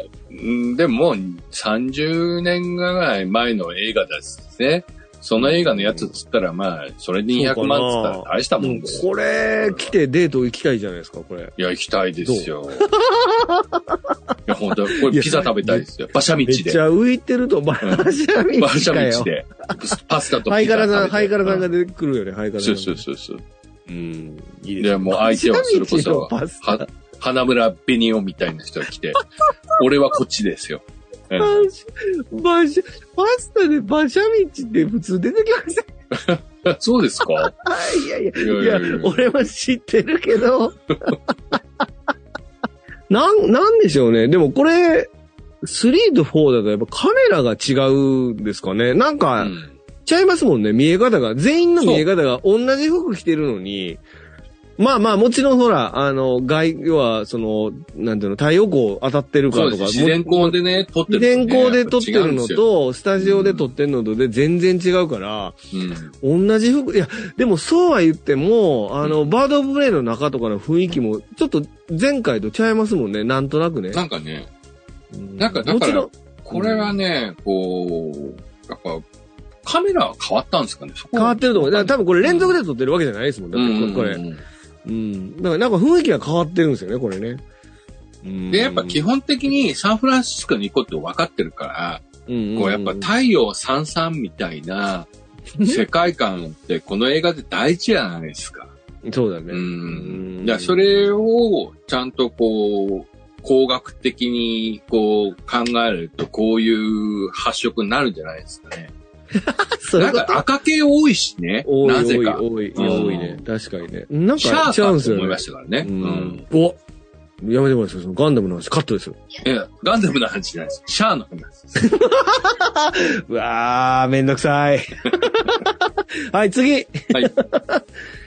でももう30年ぐらい前の映画ですね。その映画のやつっつったらまあ、それで200万っつったら大したもんですよ。これ、来てデート行きたいじゃないですか、これ。いや、行きたいですよ。いや、本当これピザ食べたいですよ。馬車道で。めっちゃ浮いてると、バシャミ馬車かよ道。で。パスタとハイカラさん、ハイカラさんが出てくるよね、ハイカラさんが。そうそうそうそう。うん。いいで、もう相手はそれこそバシャミのパス、タは花村紅オみたいな人が来て、俺はこっちですよ。うんバシャ、バシャ、パスタで馬車道って普通出てきません？そうですか？いやいや、いやいやいやいや、俺は知ってるけど。なん、なんでしょうね？でもこれ、3と4だとやっぱカメラが違うんですかね？なんか、うんちゃいますもんね、見え方が。全員の見え方が同じ服着てるのに、まあまあ、もちろんほら、あの、外、要は、その、なんていうの、太陽光当たってるかそうです。とか、自然光でね、撮ってるね、然光で撮ってるのと、スタジオで撮ってるのとで全然違うから、うん同じ服、いや、でもそうは言っても、あの、バードオブプレイの中とかの雰囲気も、ちょっと前回と違いますもんね、なんとなくね。なんかね、うんなんかだからこれはね、こう、やっぱ、カメラは変わったんですかねそこ変わってると思う。多分これ連続で撮ってるわけじゃないですもん。だってこれ。うんうん。だからなんか雰囲気が変わってるんですよね、これね。うんで、やっぱ基本的にサンフランシスコに行こうって分かってるから、うんこうやっぱ太陽さんさんみたいな 世界観ってこの映画で大事じゃないですか。そうだね。うん。いや、それをちゃんとこう、工学的にこう考えるとこういう発色になるんじゃないですかね。そういうこと？なんか赤系多いしね。多い、なぜか。多い、多い、うん多いね。確かにね。なんシャかーかと違うんですよね。思いましたからね。ううんん。おやめてください。そのガンダムの話、カットですよ。いや、ガンダムの話じゃないです。シャアの話です。うわー、めんどくさい。はい、次。はい。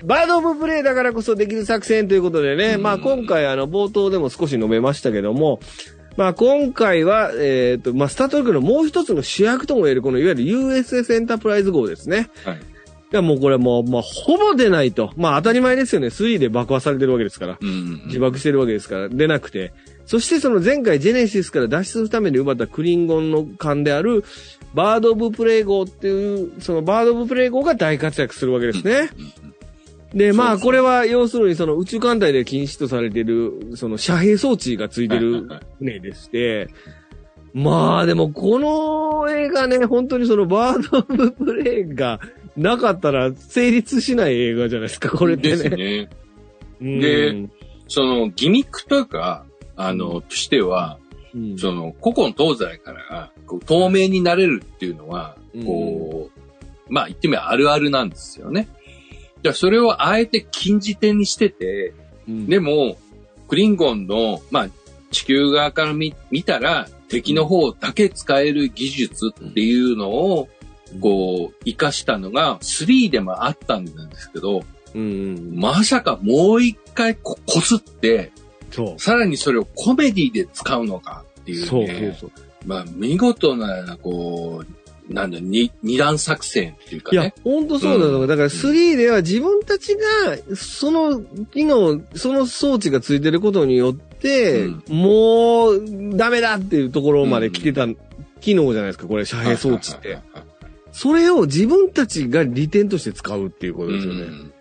バードオブプレイだからこそできる作戦ということでね、うんまあ今回あの冒頭でも少し述べましたけども、まあ今回は、えっ、と、まあスタートレックのもう一つの主役とも言えるこのいわゆる USS エンタープライズ号ですね。はい。いやもうこれもう、まあほぼ出ないと。まあ当たり前ですよね。3で爆破されてるわけですから。うん。自爆してるわけですから、出なくて。そしてその前回ジェネシスから脱出するために奪ったクリンゴンの艦である、バード・オブ・プレイ号っていう、そのバード・オブ・プレイ号が大活躍するわけですね。で、まあ、そうそうこれは、要するにその宇宙艦隊で禁止とされている、その遮蔽装置がついてる船でして、まあ、でも、この映画ね、本当にそのバード・オブ・プレイがなかったら成立しない映画じゃないですか、これってね。ですね。うんでそのギミックとか、あの、としては、うんその古今東西からこう透明になれるっていうのは、こう、まあ言ってみればあるあるなんですよね。じゃそれをあえて禁じ手にしてて、うんでも、クリンゴンの、まあ地球側から見見たら敵の方だけ使える技術っていうのを、こう、活かしたのが3でもあったんですけど、うんうん。まさかもう一回ここすって。さらにそれをコメディで使うのかっていう、ね。そうそうそう。まあ、見事な、こう、なんだ、に二段作戦っていうかいやね。、ほんとそうなの。うんだから3では自分たちが、その機能、その装置がついてることによって、うんもうダメだっていうところまで来てた機能じゃないですか、これ、遮蔽装置って。それを自分たちが利点として使うっていうことですよね。うん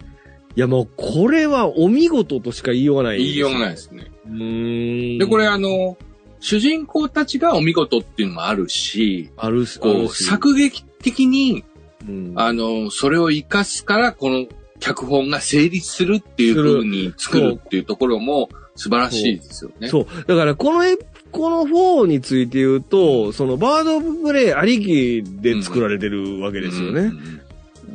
いやもう、これはお見事としか言いようがない、言いようがないで。すね。うーん。で、これあの、主人公たちがお見事っていうのもあるし、あるし、あこう、作劇的に、うんあの、それを活かすから、この脚本が成立するっていう風に作るっていうところも素晴らしいですよね。そう。だから、このエ、この4について言うと、そのバード・オブ・プレイありきで作られてるわけですよね。うんうんうん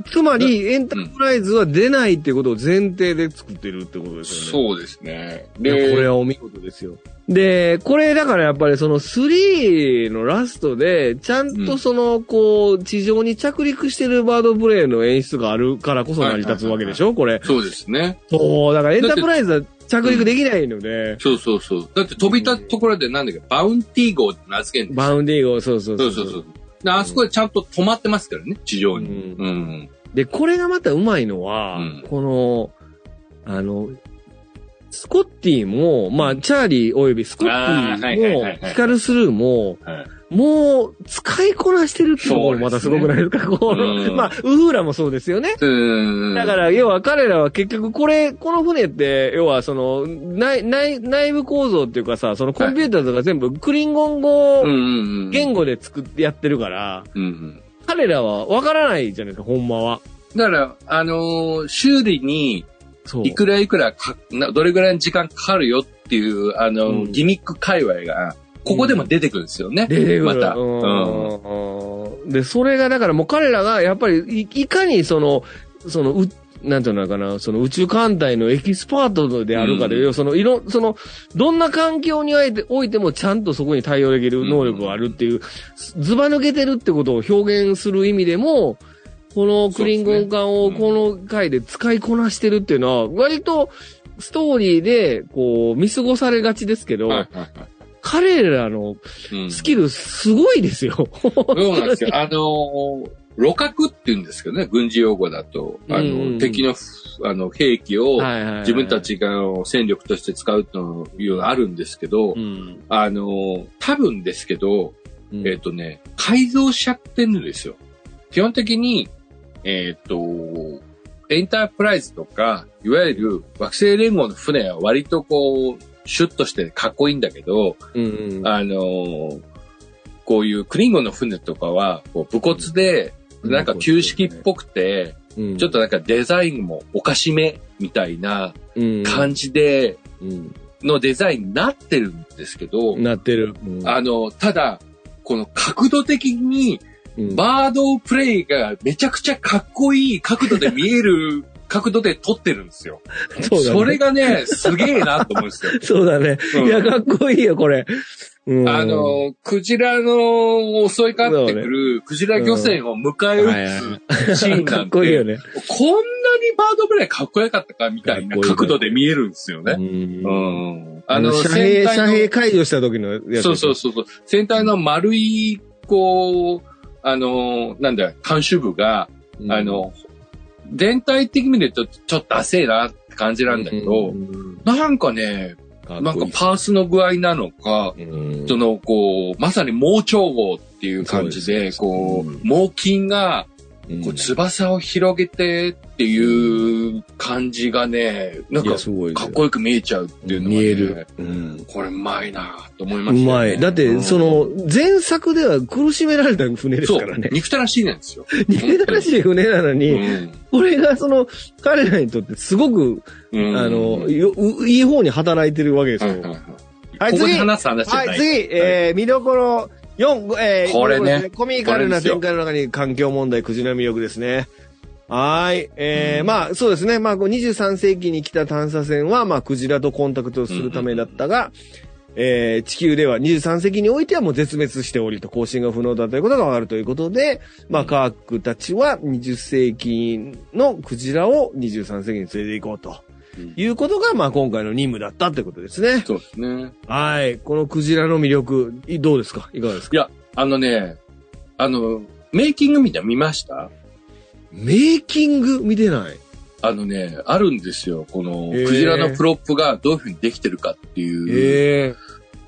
つまり、エンタープライズは出ないっていうことを前提で作ってるってことですよね。そうですね。で、これはお見事ですよ。で、これだからやっぱりその3のラストで、ちゃんとその、こう、地上に着陸してるバードプレイの演出があるからこそ成り立つわけでしょ？これ。そうですね。そう、だからエンタープライズは着陸できないので、そうそうそう。だって飛びたところでなんだっけ、バウンティー号って名付けんですよバウンディー号、そうそうそうそうそう。であそこでちゃんと止まってますからね、地上に。ううん。で、これがまたうまいのは、うんこの、あの、スコッティも、まあ、チャーリーおよびスコッティもヒカルスルーも、はいもう、使いこなしてるってところもまたすごくないですか？この、うんまあ、ウフーラもそうですよね。うん。だから、要は彼らは結局これ、この船って、要はその、内、内、内部構造っていうかさ、そのコンピューターとか全部クリンゴン語言語で作ってやってるから。彼らはわからないじゃないですか、ほんまは。だから、あのー修理に。いくらいくらかな、どれぐらいの時間かかるよっていう、あのーうんギミック界隈が、ここでも出てくるんですよね。出てくる。また。ううん。ん。で、それがだからもう彼らが、やっぱりい、いかにその、その、う、なんていうのかな、その宇宙艦隊のエキスパートであるかで、うんその、いろ、その、どんな環境においておいてもちゃんとそこに対応できる能力があるっていう、ずば抜けてるってことを表現する意味でも、このクリンゴン艦をこの回で使いこなしてるっていうのは、割とストーリーで、こう、見過ごされがちですけど、彼らのうんスキルすごいですよ。そうなんですよ。あのー、露角って言うんですけどね、軍事用語だと。あの、うん敵の、あの、兵器を自分たちが戦力として使うというのがあるんですけど、うん。あのー、多分ですけど、うんえっ、とね、改造しちゃってるんですよ。基本的に、えっ、と、エンタープライズとか、いわゆる惑星連合の船は割とこう、シュッとしてかっこいいんだけど、うんうん。あのーこういうクリンゴンの船とかは、こう武骨で、なんか旧式っぽくて、うん。ちょっとなんかデザインもおかしめみたいな感じで、うん。のデザインになってるんですけど、なってる。うん。あの、ただ、この角度的に、うんバードプレイがめちゃくちゃかっこいい角度で見える角度で撮ってるんですよ。そうだねそれがね、すげえなと思うんですよ。そうだね。うんいや、かっこいいよ、これ。うんあ、の、クジラの襲いかかってくる、クジラ漁船を迎え撃つシーンかなんて、っこいいよね。こんなにバードプレイかっこよかったかみたいな角度で見えるんですよね。あの、遮蔽、遮蔽解除した時のやつ。そうそうそうそう。船体の丸い、こう、あの、なんだ、監修部が、うん。あ、の、全体的に見るとちょっとダセえなって感じなんだけど、うん。なんかね、なんかパースの具合なのか、うん。その、こう、まさに盲腸号っていう感じで、こう猛禽が、翼を広げてっていう感じがね、なんかかっこよく見えちゃうっていうのが、ね、見える。うん。これうまいなと思いまうした、まい。だって、そ、の、前作では苦しめられた船ですからね、。憎たらしいなんですよ。逃げたらしい船なのうに、ん。これがその、彼らにとってすごく、うんあの、いい方に働いてるわけですよ。はいはい次話す話じゃない。はい、次、えー、見どころ4、えー、これねコミカルな展開の中に環境問題、クジラ魅力ですね。はい。えーうんまあ、そうですね。まあ、こう23世紀に来た探査船は、まあ、クジラとコンタクトをするためだったが、えー地球では23世紀においてはもう絶滅しておりと、更新が不能だということがわかるということで、まあ、科学たちは20世紀のクジラを23世紀に連れて行こうと。うんいうことが、まあ、今回の任務だったってことですね。そうですね。はい。このクジラの魅力、いどうですか？いかがですか？いや、あのね、あの、メイキングみた？いなの見ました？メイキング見てない？あのね、あるんですよ。この、クジラのプロップがどういう風にできてるかっていう。ええ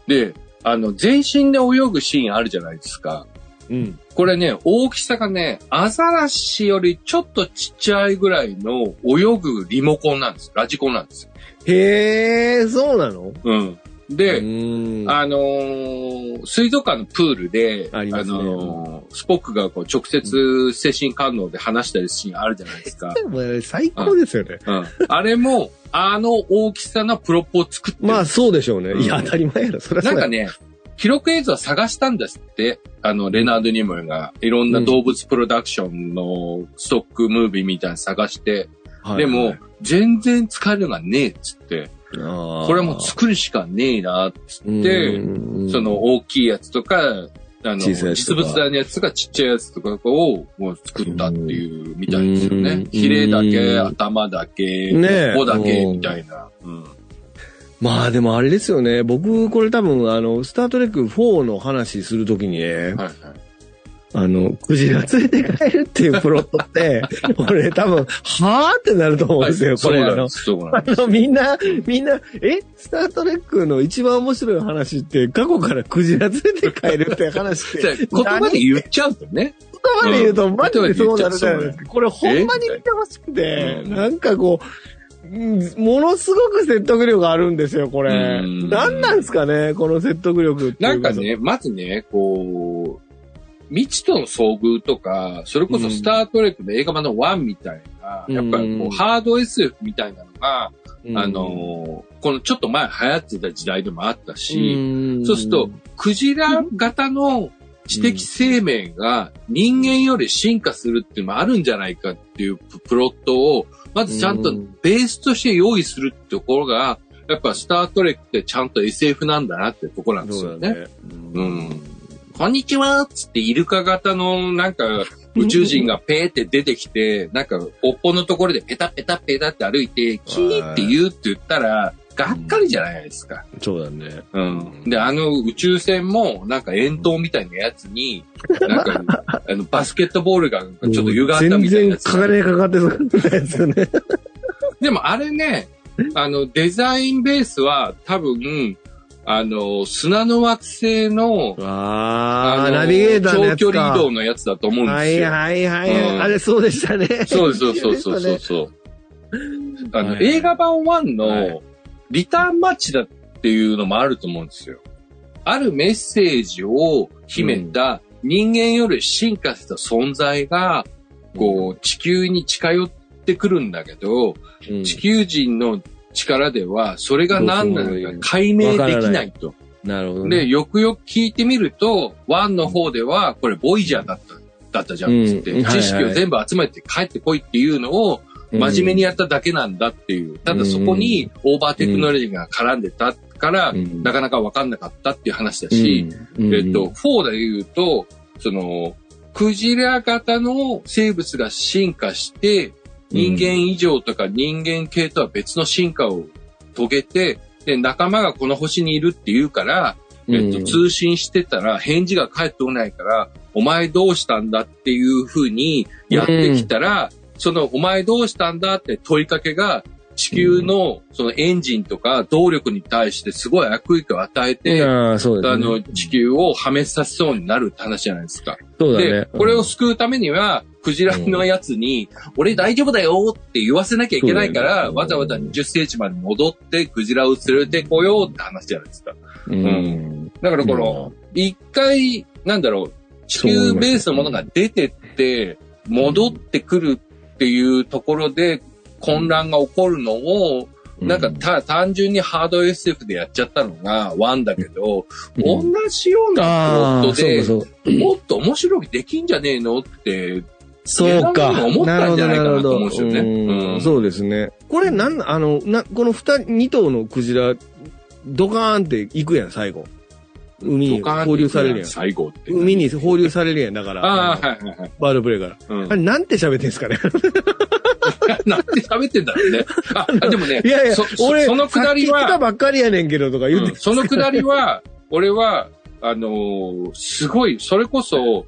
で、あの、全身で泳ぐシーンあるじゃないですか。うん。これね、大きさがね、アザラシよりちょっとちっちゃいぐらいの泳ぐリモコンなんです。ラジコンなんですよ。へえ、そうなの？うん。で、うんあのー水族館のプールで、あねのースポックがこう直接精神官能で話したりするシーンあるじゃないですか。最高ですよね。うん。あれも、あの大きさのプロップを作ってるまあ、そうでしょうね。うんいや、当たり前やろ。そりゃそうんかね、記録映像を探したんですって。あの、レナード・ニモイが、いろんな動物プロダクションのストックムービーみたいなの探して、はいでも、全然使えるのがねえっつって、ここれはもう作るしかねえなっつって、その大きいやつとか、あの、実物大のやつとかちっちゃいやつとかをもう作ったっていうみたいですようんね。ヒレだけ、頭だけ、ねえ尾だけみたいな。うんまあでもあれですよね。僕、これ多分、あの、スタートレック4の話するときにね、はいはい。あの、クジラ連れて帰るっていうプロットって、俺多分、はぁってなると思うんですよ、これあの。あの、みんな、みんな、え？スタートレックの一番面白い話って、過去からクジラ連れて帰るって話って、言葉で言っちゃうとね。言葉で言うと、うんマジでそうなるじゃないですか。これほんまにえ見てほしくて、うんなんかこう、うんものすごく説得力あるんですよ、これ。うん何なんですかね、この説得力なんか。ね、まずね、こう、未知との遭遇とか、それこそスタートレックの映画版の1みたいな、うん。やっぱりこう、ハード SF みたいなのが、うん。あ、のーこのちょっと前流行ってた時代でもあったし、ん。そうすると、、クジラ型の知的生命が人間より進化するっていうのもあるんじゃないかっていうププロットを、まずちゃんとうん。ベースとして用意するってところが、やっぱスタートレックってちゃんと SF なんだなってところなんですよね。そうだね。うんこんにちはっつってイルカ型のなんか宇宙人がペーって出てきて、なんかおっぽのところでペタペタペタって歩いて、キーって言うって言ったら、がっかりじゃないですか。そうだね。うん。で、あの宇宙船も、なんか円筒みたいなやつに、なんか、あの、バスケットボールがちょっと歪んだみたいな全然やつ。金かかってそうなやつよね。でもあれね、あの、デザインベースは多分、あの、砂の惑星の、ああ、のナビゲーターの。長距離移動のやつだと思うんですよ。はいはいはいはい。うんあれそうでしたね。そうです、そうそうそうそうそう。あの、はい映画版1はいのリターンマッチだっていうのもあると思うんですよ。あるメッセージを秘めた人間より進化した存在が、こう、地球に近寄ってくるんだけど、うん地球人の力では、それが何なのか解明できないと。なるほどね。で、よくよく聞いてみると、1の方では、これボイジャーだった、だったじゃんっつって、うん知識を全部集めて帰ってこいっていうのを、真面目にやっただけなんだっていう。ただそこにオーバーテクノロジーが絡んでたから、うん。なかなかわかんなかったっていう話だし、うん、えっと、4で言うと、その、クジラ型の生物が進化して、人間以上とか人間系とは別の進化を遂げて、で、仲間がこの星にいるって言うから、えっと、通信してたら返事が返ってこないから、お前どうしたんだっていう風にやってきたら、そのお前どうしたんだって問いかけが、地球のそのエンジンとか動力に対してすごい悪影響を与えて、ああ、そうですね。あの、地球を破滅させそうになるって話じゃないですか。そうだねで、。これを救うためには、クジラのやつに、俺大丈夫だよって言わせなきゃいけないから、わざわざ20世紀まで戻って、クジラを連れてこようって話じゃないですか。うん、うん。だからこの、一回、なんだろう、地球ベースのものが出てって、戻ってくるっていうところで混乱が起こるのを、なんかた単純にハード SF でやっちゃったのが1だけど、うん同じようなプロットで。もっと面白くできんじゃねえのって、そうか。思ったんじゃないかなと思うんですよねなるほどうんうんそうですね。これなん、あの、な、この二人、二頭のクジラ、ドカーンって行くやん、最後。海に放流されるやん。最後って。海に放流されるやん、だから。ああ、はいはいはい。バードプレイから。うんあれ、なんて喋ってんすかね？なんで喋ってんだろうね。あ、でもね、いやいやそ、そ俺、そのくだりさっき来たは、ばっかりやねんけどとか言って、うんそのくだりは、俺は、あのーすごい、それこそ、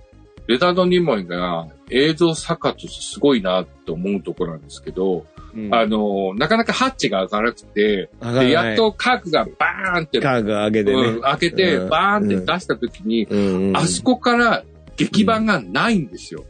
レタード・ニモイが映像作家としてすごいなと思うところなんですけど、うん。あのーなかなかハッチが開かなくて、で、やっとカークがバーンって、カーグ上げてね。うん開けて、うん。バーンって出した時に、うん。うんあそこから劇版がないんですよ。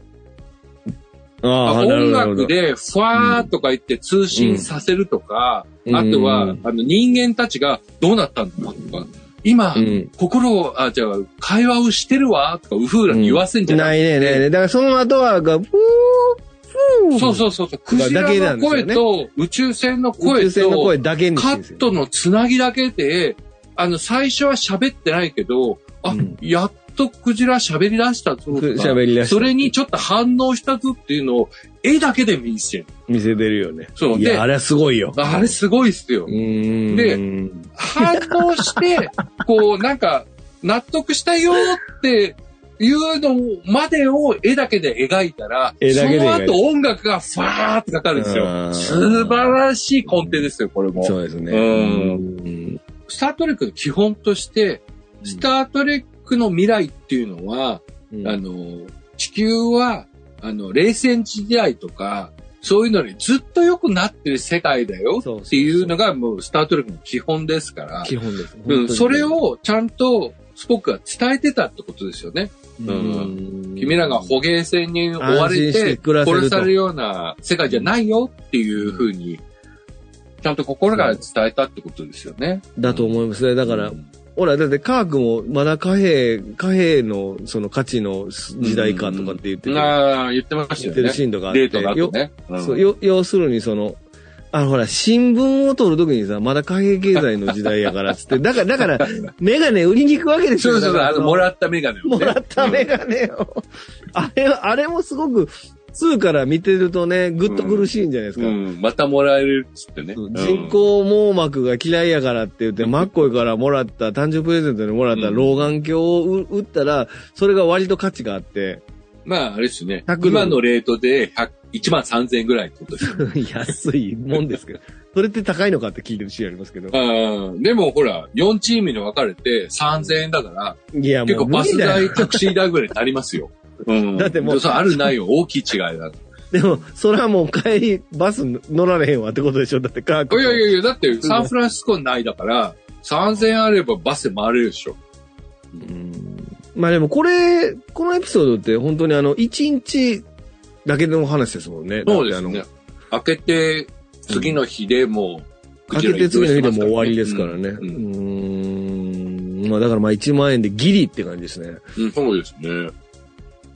音楽で、ふわーとか言って通信させるとか、うん。あとは、うんあの、人間たちがどうなったんだとか、今、うん心を、あ、じゃあ、会話をしてるわ、とか、ウフーラに言わせんじゃなないいね、ないね。だからその後は、が、ふー。そうそうそうそう。クジラの声と、宇宙船の宇声宙船の声と、カットのつなぎだけで、あの、最初は喋ってないけど、あ、うんやっとクジラ喋り出したぞとか、喋り出したそれにちょっと反応したぞっていうのを、絵だけで見せる。見せてるよね。そうであれはすごいよ。あれすごいっすよ。で反応して、こう、なんか、納得したよっていうのまでを絵だけで描いたら、絵だけで描いたその後音楽がファーってかかるんですうんよ。素晴らしいコンテですよ、これも。そうですね。うんスタートレックの基本として、スタートレックの未来っていうのは、うん。あの、地球は、あの、冷戦時代とか、そういうのにずっと良くなってる世界だよっていうのがもうスタートレックの基本ですから、基本です。うん、それ、をちゃんとスポックが伝えてたってことですよね。うん。君らが捕鯨船に追われて殺されるような世界じゃないよっていうふうに、ちゃんと心から伝えたってことですよね。だと思いますね。だからう、んほら、だって科学もまだ貨幣、貨幣のその価値の時代かとかって言ってて、ああ、言ってました言ってるよね。シーンとかあって。デートね。うんそうよ要するにその、あのほら、新聞を取るときにさ、まだ貨幣経済の時代やからっつって、だから、だから、メガネ売りに行くわけですよ。そうそうそう、あの、もらったメガネをね。もらったメガネを。あれ、あれもすごく、2から見てるとね、ぐっと苦しいんじゃないですか。うん、またもらえるっつってね。人工網膜が嫌いやからって言って、マッコイからもらった、誕生日プレゼントにもらったうん老眼鏡を売売ったら、それが割と価値があって、まあ、あれですね100。今のレートで100 1万3000円ぐらいってことですよ。安いもんですけど。それって高いのかって聞いてるシーンありますけど。うんでもほら、4チームに分かれて3000円だから、いや、結構もう無バス代。タクシー代ぐらいになりますよ。うん。だってもうあるないよ、大きい違いだ。でも、それはもう帰り、バス乗られへんわってことでしょだって科学。いやいやいや、だってサンフランシスコ内だから、3000円あればバスで回れるでしょ。うんまあでもこれ、このエピソードって本当にあの、1日だけの話ですもんね。そうですね。開けて、次の日でもう。開けて次の日でもう終わりですからね。ううんん。まあだからまあ1万円でギリって感じですね。うん、そうですね。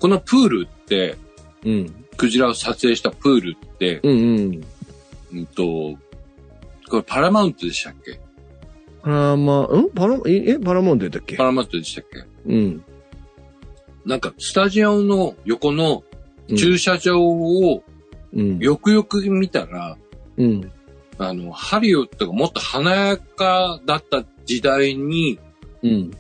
このプールって、うん。クジラを撮影したプールって、うんうん。うんと、これパラマウントでしたっけ？パラマ、ん？パラ、え、えパラモンドやったっけ？パラマウントでしたっけ？うん。なんか、スタジオの横のうん駐車場をうん。よくよく見たら、うん。あの、ハリウッドがもっと華やかだった時代に、うん。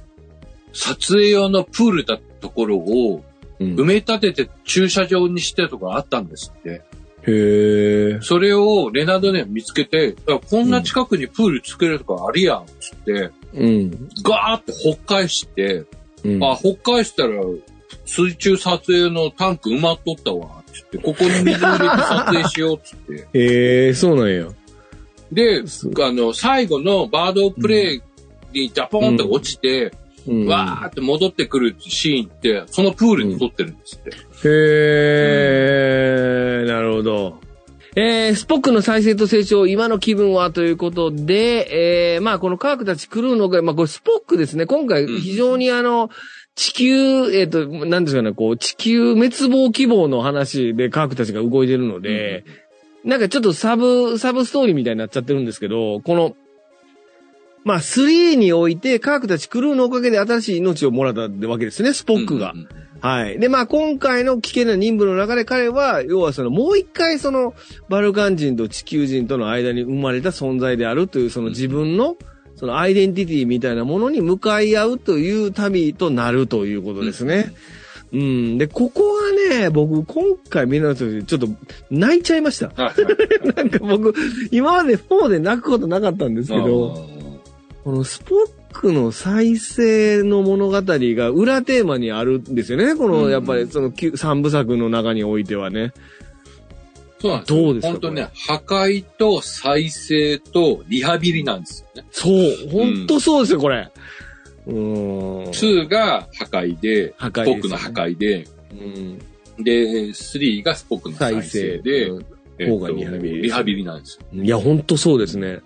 撮影用のプールだったところをうん埋め立てて駐車場にしてるところあったんですって。へえ。それをレナードね見つけて、あこんな近くにプール作れるとこありやん、つって、うん。ガーって掘っ返して、うん。あ、掘っ返したら、水中撮影のタンク埋まっとったわ、つって、ここに水入れて撮影しよう、つって。へえ、そうなんや。で、すあの、最後のバードプレイにジャポンって落ちて、うんわーって戻ってくるシーンって、そのプールで撮ってるんですって。へー、なるほど。えー、スポックの再生と成長、今の気分はということで、えー、まあこの科学たちクルーのが、まあこれスポックですね。今回うん非常にあの、地球、えっ、と、なんですかね、こう、地球滅亡希望の話で科学たちが動いてるので、なんかちょっとサブ、サブストーリーみたいになっちゃってるんですけど、この、まあ3において科学たちクルーのおかげで新しい命をもらったわけですね、スポックが。うんうんうんはい。で、まあ、今回の危険な任務の中で彼は、要はその、もう一回その、バルカン人と地球人との間に生まれた存在であるという、その自分の、そのアイデンティティみたいなものに向かい合うという旅となるということですね。うん。で、ここはね、僕、今回見直してちょっと泣いちゃいました。なんか僕、今まで4で泣くことなかったんですけど、このスポックの再生の物語が裏テーマにあるんですよね。この、うんやっぱりそのき三部作の中においてはね。そうなんですよどうですか本当ね、破壊と再生とリハビリなんですよね。そう。本当そうですよ、これ。うーん。2が破壊で、破壊ですスポックの破壊で、うん。で、3がスポックの再再生生で、うんえっと方がリハビリリハビリなんですよ。いや、本当そうですね。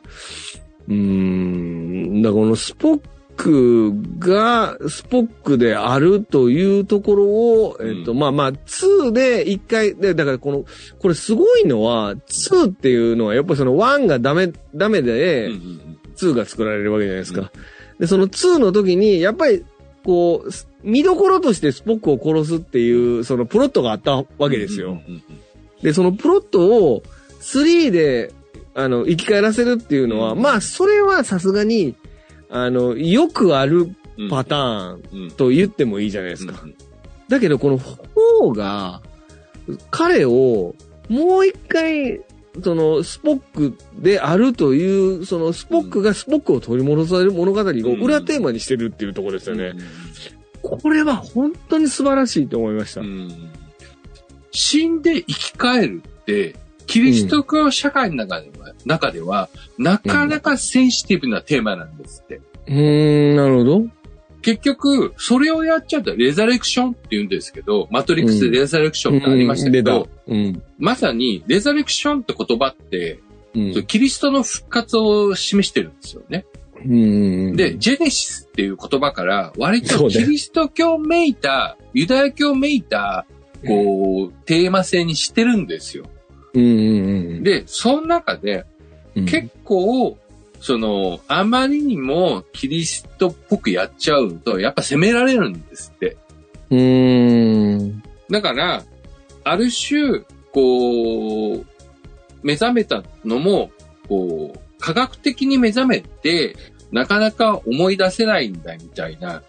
うーん。だからこのスポックが、スポックであるというところを、えっと、うんまあまあ、2で一回、で、だからこの、これすごいのは、2っていうのは、やっぱりその1がダメ、ダメで、うんうんうん2が作られるわけじゃないですか。で、その2の時に、やっぱり、こう、見どころとしてスポックを殺すっていう、そのプロットがあったわけですよ。で、そのプロットを3で、あの、生き返らせるっていうのは、うん。まあ、それはさすがに、あの、よくあるうん。パターンうんと言ってもいいじゃないですか。うん。だけど、この4が、彼を、もう一回、その、スポックであるという、その、スポックがスポックを取り戻される物語を裏テーマにしてるっていうところですよね。これは本当に素晴らしいと思いました。うん。死んで生き返るって、キリスト教社会の中では、中では、なかなかセンシティブなテーマなんですって。うーん、なるほど。結局、それをやっちゃうと、レザレクションって言うんですけど、マトリックスでレザレクションってありましたけど、うん、出た。まさに、レザレクションって言葉って、うん。うんキリストの復活を示してるんですよね。うん。で、ジェネシスっていう言葉から、割とキリスト教めいた、ユダヤ教めいた、こう、テーマ性にしてるんですよ。で、その中で、うん、結構、その、あまりにもキリストっぽくやっちゃうと、やっぱ責められるんですって。うーん。だから、ある種、こう、目覚めたのも、こう、科学的に目覚めて、なかなか思い出せないんだみたいな、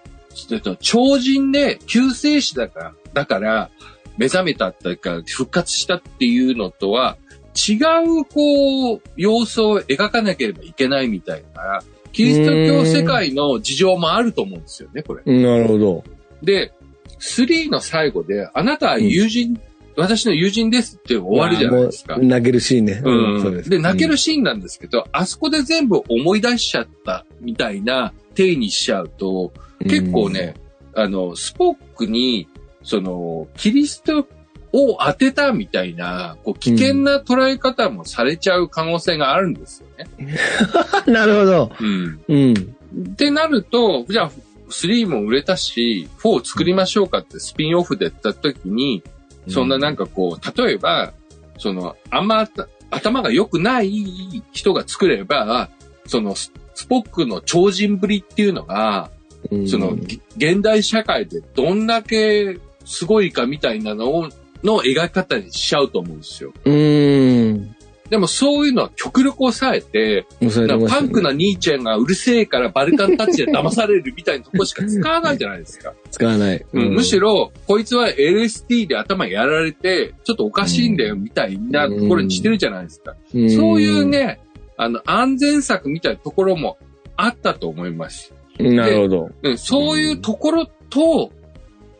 超人で救世主だから、だから、目覚めたっていうか、復活したっていうのとは、違う、こう、様子を描かなければいけないみたいな、キリスト教世界の事情もあると思うんですよね、これ。なるほど。で、3の最後で、あなたは友人、私の友人ですって終わるじゃないですか。泣けるシーンね。うんそうです。で、泣けるシーンなんですけど、あそこで全部思い出しちゃったみたいな体にしちゃうと、うん結構ね、あの、スポックに、その、キリストを当てたみたいな、こう、危険な捉え方もされちゃう可能性があるんですよね。なるほど。うん。うん。ってなると、じゃあ、3も売れたし、4を作りましょうかってスピンオフでやった時に、そんななんかこう、例えば、その、あんま頭頭が良くない人が作れば、そのス、スポックの超人ぶりっていうのが、うんその、ぎ現代社会でどんだけすごいかみたいなのを、の描き方にしちゃうと思うんですよ。うーん。でもそういうのは極力抑えて、ねかパンクな兄ちゃんがうるせえからバルカンタッチで騙されるみたいなとこしか使わないじゃないですか。使わない。うんむしろ、こいつは LSD で頭やられて、ちょっとおかしいんだよみたいなところにしてるじゃないですか。ろそういう。ね、あの、安全策みたいなところもあったと思います。うんなるほど。うん、そういうところと、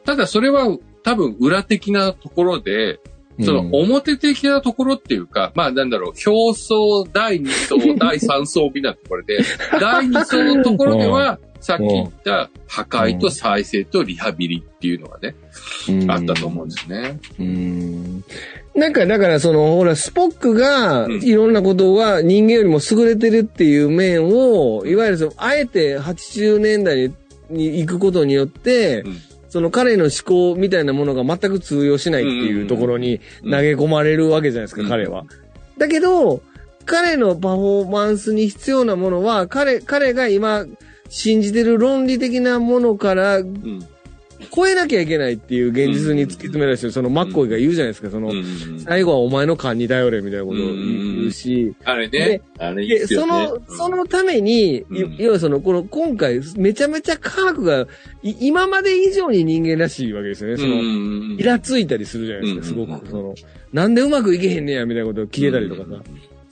ただそれは多分裏的なところで、その表的なところっていうか、まあなんだろう、表層第2層、第3層みたいなところで、第2層のところでは、さっき言った破壊と再生とリハビリっていうのがね、うん。あったと思うんですね。うん。なんか、だからその、ほら、スポックが、うん。いろんなことは人間よりも優れてるっていう面を、いわゆるその、あえて80年代にに行くことによって、うんその彼の思考みたいなものが全く通用しないっていうところにうん投げ込まれるわけじゃないですか、うん彼は。だけど、彼のパフォーマンスに必要なものは、彼、彼が今、信じてる論理的なものからうん。超えなきゃいけないっていう現実に突き詰められてる、そのマッコイが言うじゃないですか、その、うん最後はお前の勘に頼れみたいなことを言うし、あれねで。あれいい。その、そのために、要はその、この、今回、めちゃめちゃ科学が、い今まで以上に人間らしいわけですよね。その、のイラついたりするじゃないですか、すうんごく。その、なんでうまくいけへんねや、みたいなことを聞けたりとかさ。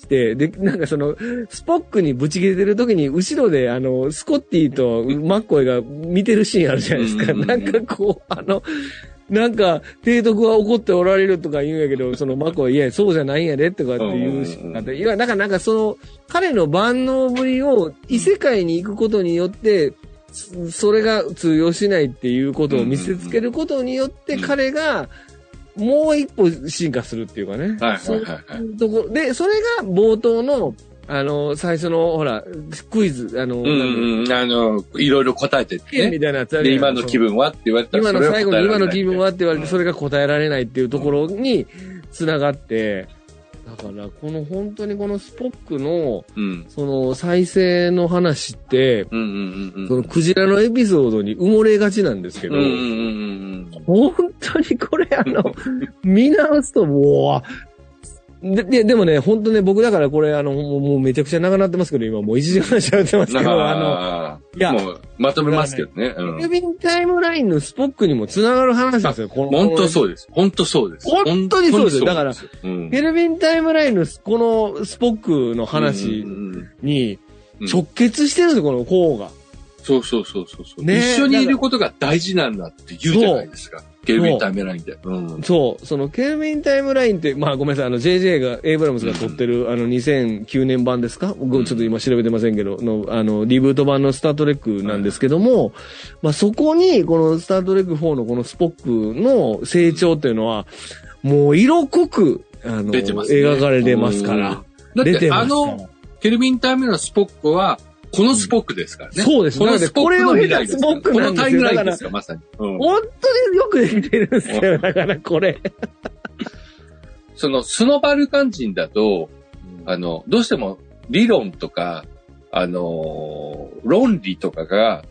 して、で、なんかその、スポックにブチ切れてる時に、後ろで、あの、スコッティとマッコイが見てるシーンあるじゃないですか。うんなんかこう、あの、なんか、提督は怒っておられるとか言うんやけど、そのマッコイ、いや、そうじゃないんやで、とかって言うシーンがあって、いや、だからなんかその、彼の万能ぶりを異世界に行くことによって、そそれが通用しないっていうことを見せつけることによって、うん彼が、もう一歩進化するっていうかね。はいはいそうはいはところで、それが冒頭の、あの、最初の、ほら、クイズ、あの、うんうん。あの、いろいろ答えてってね。みたいなやつで、今の気分はって言われたら、今の最後に今の気分はって言われて、うんそれが答えられないっていうところに繋がって、だから、この本当にこのスポックの、うん。その再生の話って、うんうんうんうん。そのクジラのエピソードに埋もれがちなんですけど、うんうんうんうん。本当にこれあの、見直すともう、で、ででもね、本当ね、僕だからこれあの、もうめちゃくちゃ長なってますけど、今もう1時間喋ってますけど、あの、あいやの、もう、まとめますけどね。うんケビンタイムラインのスポックにも繋がる話ですよ、この。本当そうです。本当そうです。本当にそうですよだからうんケルビンタイムラインのこのスポックの話うんうんうんにうん直結してるんですよ、この項が。そうそうそうそうそう、ね一緒にいることが大事なんだって言うじゃないですか。ケルビンタイムラインで。うん。そう、そのケルビンタイムラインって、まあごめんなさい、あの JJ が、エイブラムスが撮ってる、あの2009年版ですか？僕ちょっと今調べてませんけど、の、あの、リブート版のスタートレックなんですけども、まあそこに、このスタートレック4のこのスポックの成長っていうのは、もう色濃く、あの、ね。描かれてますから。だって、あの、ケルビンタイムラインのスポックは、このスポックですからね。そうですこのスポックの未来です。これを経たスポックこなんですよのタイムラインですよ、まさに。うん本当によくできてるんですよ、だからこれ。その、スノバルカン人だと、あの、どうしても理論とか、あの、論理とかが、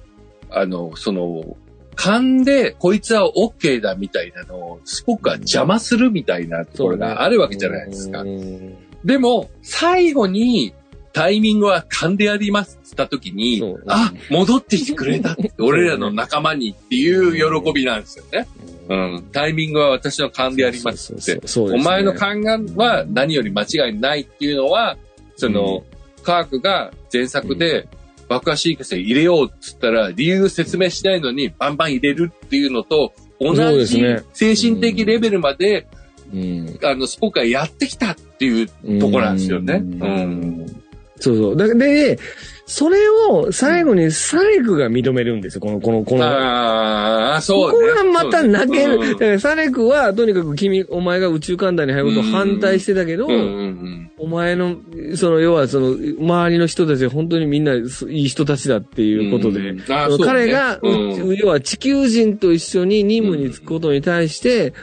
あの、その、勘で、こいつは OK だみたいなのを、スポックは邪魔するみたいなところがあるわけじゃないですか。うんでも、最後に、タイミングは勘でやりますって言った時にそう、あ、戻ってきてくれたって、俺らの仲間にっていう喜びなんですよね。うん。タイミングは私の勘でやりますって。お前の勘がは何より間違いないっていうのは、その、科学が前作で爆破シーケンスに入れようっつったら、理由説明しないのにバンバン入れるっていうのと、同じね精神的レベルまで、うんあの、スポークがやってきたっていうところなんですよね。ううんん。そうそう。だで、それを最後にサレクが認めるんですよ。この、この、この。ああ、こそうこね。がまた泣ける。うんだからサレクは、とにかく君、お前が宇宙艦隊に入ることを反対してたけど、うんうんお前の、その、要はその、周りの人たちは本当にみんないい人たちだっていうことで、うね彼が、うん要は地球人と一緒に任務に就くことに対して、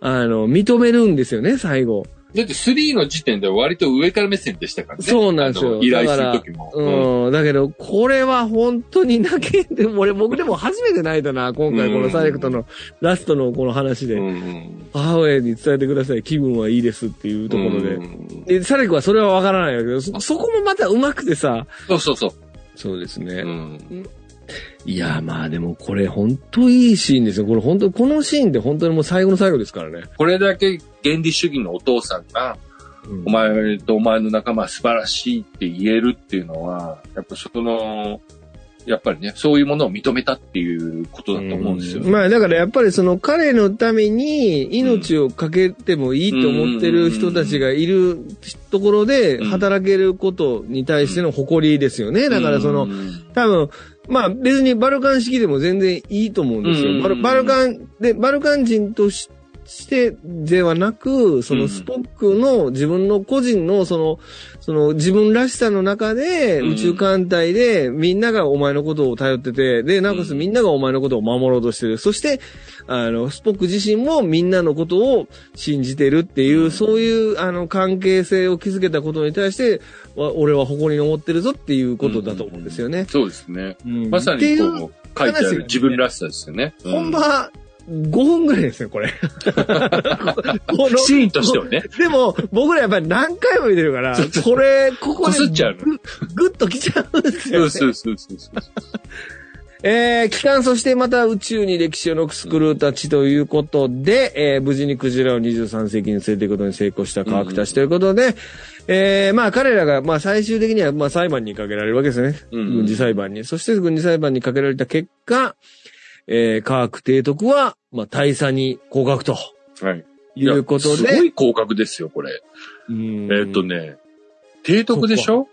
あの、認めるんですよね、最後。だって3の時点では割と上から目線でしたからね。そうなんですよ依頼する時も。うん、だけど、これは本当に泣けて、俺、僕でも初めて泣いたな、今回このサレクトのラストのこの話で。母親に伝えてください、気分はいいですっていうところで。うんで、サレクはそれはわからないけど、そ、そこもまた上手くてさ。そうそうそう。そうですね。うんいや、まあでもこれ本当いいシーンですよ。これ本当、このシーンって本当にもう最後の最後ですからね。これだけ原理主義のお父さんが、うんお前とお前の仲間は素晴らしいって言えるっていうのは、やっぱその、やっぱりね、そういうものを認めたっていうことだと思うんですよ。まあだからやっぱりその彼のために命をかけてもいいと思ってる人たちがいるところで働けることに対しての誇りですよね。だからその、多分、まあ別にバルカン星でも全然いいと思うんですよ。バルバルカン、で、バルカン人として、してではなく、そのスポックの自分の個人のその、その自分らしさの中で宇宙艦隊でみんながお前のことを頼ってて、で、なおかつみんながお前のことを守ろうとしてる。そして、あの、スポック自身もみんなのことを信じてるっていう、そういうあの関係性を築けたことに対して、俺は誇りに思ってるぞっていうことだと思うんですよね。そうですね。まさにこう書いてある自分らしさですよね。本場、5分ぐらいですね、これ。このシーンとしてはね。でも、僕らやっぱり何回も見てるから、これ、ここで。すっちゃうの。ぐっと来ちゃうんですよ、ね。そうそうそうそう。えー、帰還そしてまた宇宙に歴史を残すクルーたちということで、えー、無事にクジラを23世紀に連れていくことに成功した科学たちということで、うん、えー、まあ彼らが、まあ最終的には、まあ裁判にかけられるわけですね。うん、軍事裁判に。そして軍事裁判にかけられた結果、えー、科学提督は、まあ、大佐に降格と。はい。いうことで。すごい降格ですよ、これ。えー、っとね、提督でしょ？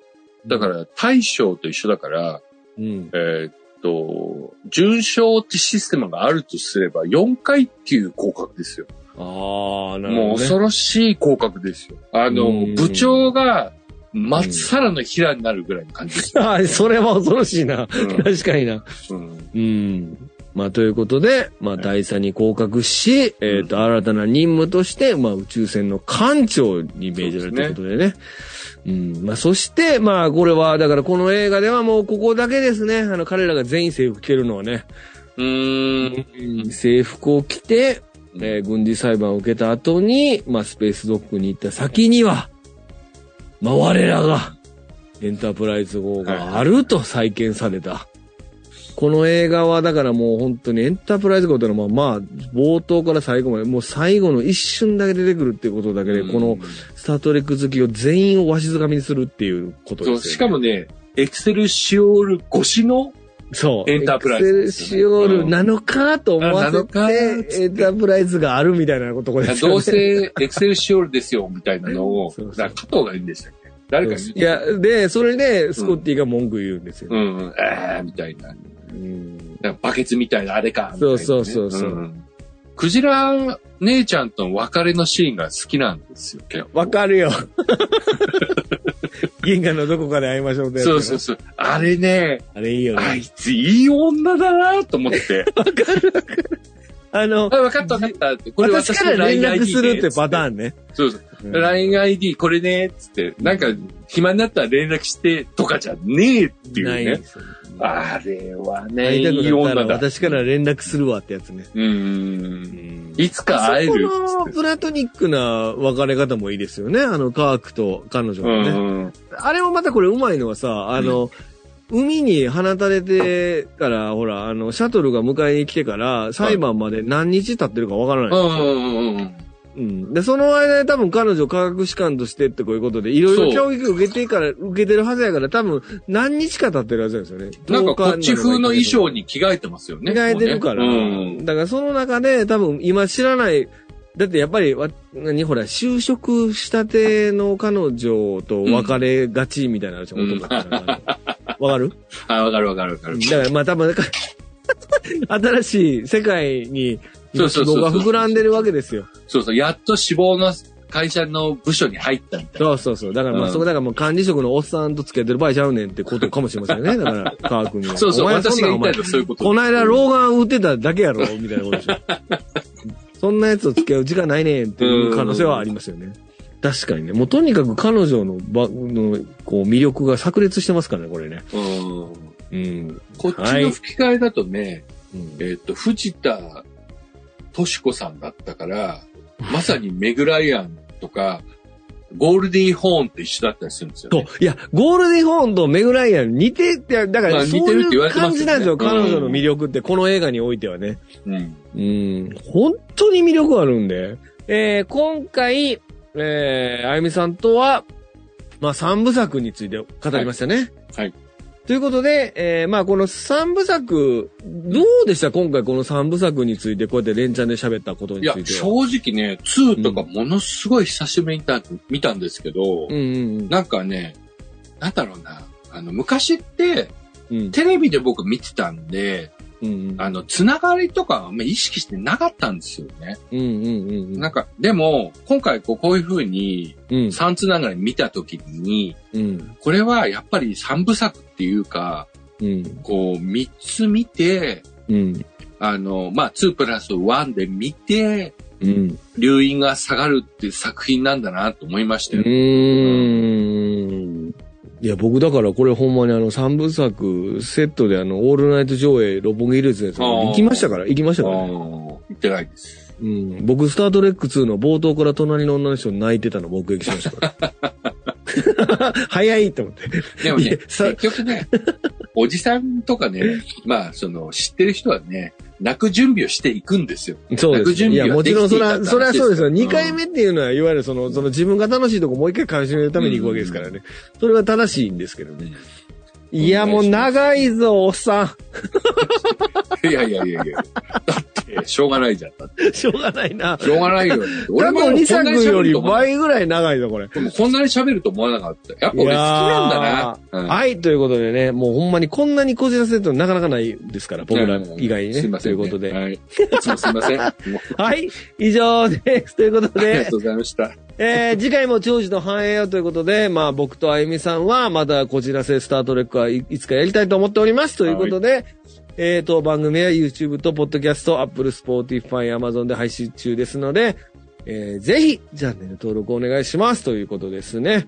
だから、大将と一緒だから、うん、えー、っと、準将ってシステムがあるとすれば、4階級降格ですよ。ああ、なるほど、ね、もう恐ろしい降格ですよ。あの、部長が、まっさらの平になるぐらいの感じです、ああ、それは恐ろしいな。うん、確かにな。うん。うんまあ、ということで、まあ、大佐に降格し、えっ、と、新たな任務として、まあ、宇宙船の艦長に命じられたことでね。うん。まあ、そして、まあ、これは、だからこの映画ではもうここだけですね。あの、彼らが全員制服着てるのはね。うーん。制服を着て、えー、軍事裁判を受けた後に、まあ、スペースドッグに行った先には、まあ、我らが、エンタープライズ号があると再建された。この映画はだからもう本当にエンタープライズ号というのはまあ、冒頭から最後まで、もう最後の一瞬だけ出てくるっていうことだけで、このスタートレック好きを全員をわしづかみにするっていうことですよ、ね、しかもね、エクセルシオール越しのそう。エンタープライズ、ね、エクセルシオールなのかと思わせて、エンタープライズがあるみたいなことですよね。どうせエクセルシオールですよ、みたいなのを、そうそう加藤が言うんでしたっけ誰かいや、で、それで、スコッティが文句言うんですよ、ね。うん、うん、えー、みたいな。うんバケツみたいなあれか、ね、そうそうそうそう、うん、クジラ姉ちゃんとの別れのシーンが好きなんですよ、わかるよ。銀河のどこかで会いましょうそうそうそう。あれね。あれいいよね。あいついい女だなと思って。わかるわかる。あの、あ、分かった分かった。これ私から連絡するってパターンね。そうそう。うん、LINEID これね、つって、なんか、暇になったら連絡してとかじゃねえっていうね。ないですよね。あれはね、いい女だ。私から連絡するわってやつね。うん。いつか会える。このプラトニックな別れ方もいいですよね。あの、カークと彼女のね。うん、あれもまたこれうまいのはさ、あの、うん、海に放たれてから、ほら、あの、シャトルが迎えに来てから、裁判まで何日経ってるかわからない。うん。うん。で、その間に多分彼女科学士官としてってこういうことで、いろいろ教育受けてから、受けてるはずやから、多分何日か経ってるはずですよね。なんかこっち風の衣装に着替えてますよね。着替えてるから。ね、うん、だからその中で多分今知らない、だってやっぱり、わ、何ほら、就職したての彼女と別れがちみたいな話、うん、男だったら。わかる？あ、わかるわかるわかる。だからまあ多分、新しい世界にそうそうそう。が膨らんでるわけですよ。そうそう。やっと死亡の会社の部署に入ったみたいな。そうそうそう。だからまあ、うん、そこだからもう管理職のおっさんと付き合ってる場合ちゃうねんってことかもしれませんね。だから、カー君には。そうそう。私が言いたいのはそういうこと。この間老眼打ってただけやろみたいなことでしょ。そんなやつと付き合う時間ないねんっていう可能性はありますよね。確かにね。もうとにかく彼女のばのこう魅力が炸裂してますからね、これね。うん。うん。こっちの吹き替えだとね、はい、えっ、と、藤田としこさんだったから、まさにメグライアンとか、ゴールディーホーンと一緒だったりするんですよ、ね。いや、ゴールディーホーンとメグライアン似てて、だからそういう感じなんですよ、彼女の魅力って、この映画においてはね。うん。うん。本当に魅力あるんで。えー、今回、えー、あゆみさんとは、まあ、三部作について語りましたね。はい。はい、ということで、えー、まあこの三部作、どうでした？今回この三部作についてこうやって連チャンで喋ったことにいやつい、ては。正直ね、2とかものすごい久しぶりに見た見たんですけど、うんうんなんかね、なんだろうな、あの、昔って、テレビで僕見てたんで、うんあの、つながりとかあんま意識してなかったんですよね。うんうんうんなんか、でも、今回こうこういう風に、うん。三つながり見たときに、うん。これはやっぱり三部作っていうか、うん。こう、三つ見て、うん。あの、まあ、2プラス1で見て、うん。留飲が下がるっていう作品なんだなと思いましたうよ。ーん。いや、僕だからこれほんまにあの三部作セットであの、オールナイト上映六本木ヒルズのやつあー行きましたから、行きましたあからね。ー言ってないです。うん。僕、スタートレック2の冒頭から隣の女の人泣いてたの目撃しましたから。早いと思って。でもね結局ね、おじさんとかね、まあ、その、知ってる人はね、泣く準備をしていくんですよ。そうです、いや、準備はもちろんそれは、それはそうですよ。うん2回目っていうのは、いわゆるその、その自分が楽しいとこもう一回感じるために行くわけですからね。それは正しいんですけどね。いや、もう長いぞ、おっさ いやいやいやいや。だって、しょうがないじゃん。しょうがないな。しょうがないよ。過去2作より倍ぐらい長いぞ、これ。でもこんなに喋ると思わなかった。やっぱ俺好きなんだな。うんはい、ということでね、もうほんまにこんなにこじらせるとなかなかないですから、僕ら以外にね。すいませんね。ということで。はい。いすいません。はい、以上です。ということでありがと、うございました。えー、次回も長寿の繁栄をということで、まあ僕とあゆみさんはまたこちらせスタートレックはいいつかやりたいと思っております。ということで、えーと、番組は YouTube と Podcast、Apple、Spotify、Amazon で配信中ですので、えー、ぜひ、チャンネル登録お願いします。ということですね。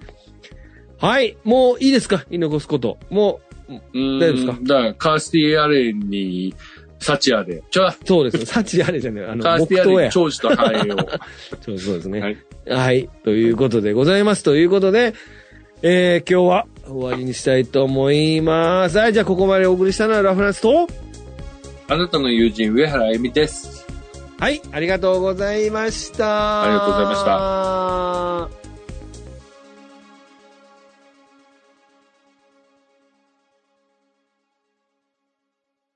はい。もういいですか？言い残すこと。もう、大大丈夫ですか？だから、カースティアレンに、サチアで。じゃあ、そうです。サチあれじゃねあの、カーステ。ィアレンに長寿と繁栄を。そ うそうですね。はいはい。ということでございます。ということで、えー、今日は終わりにしたいと思います。はい、じゃあここまでお送りしたのはラフランスと、あなたの友人、上原あゆみです。はい、ありがとうございました。ありがとうございましたした。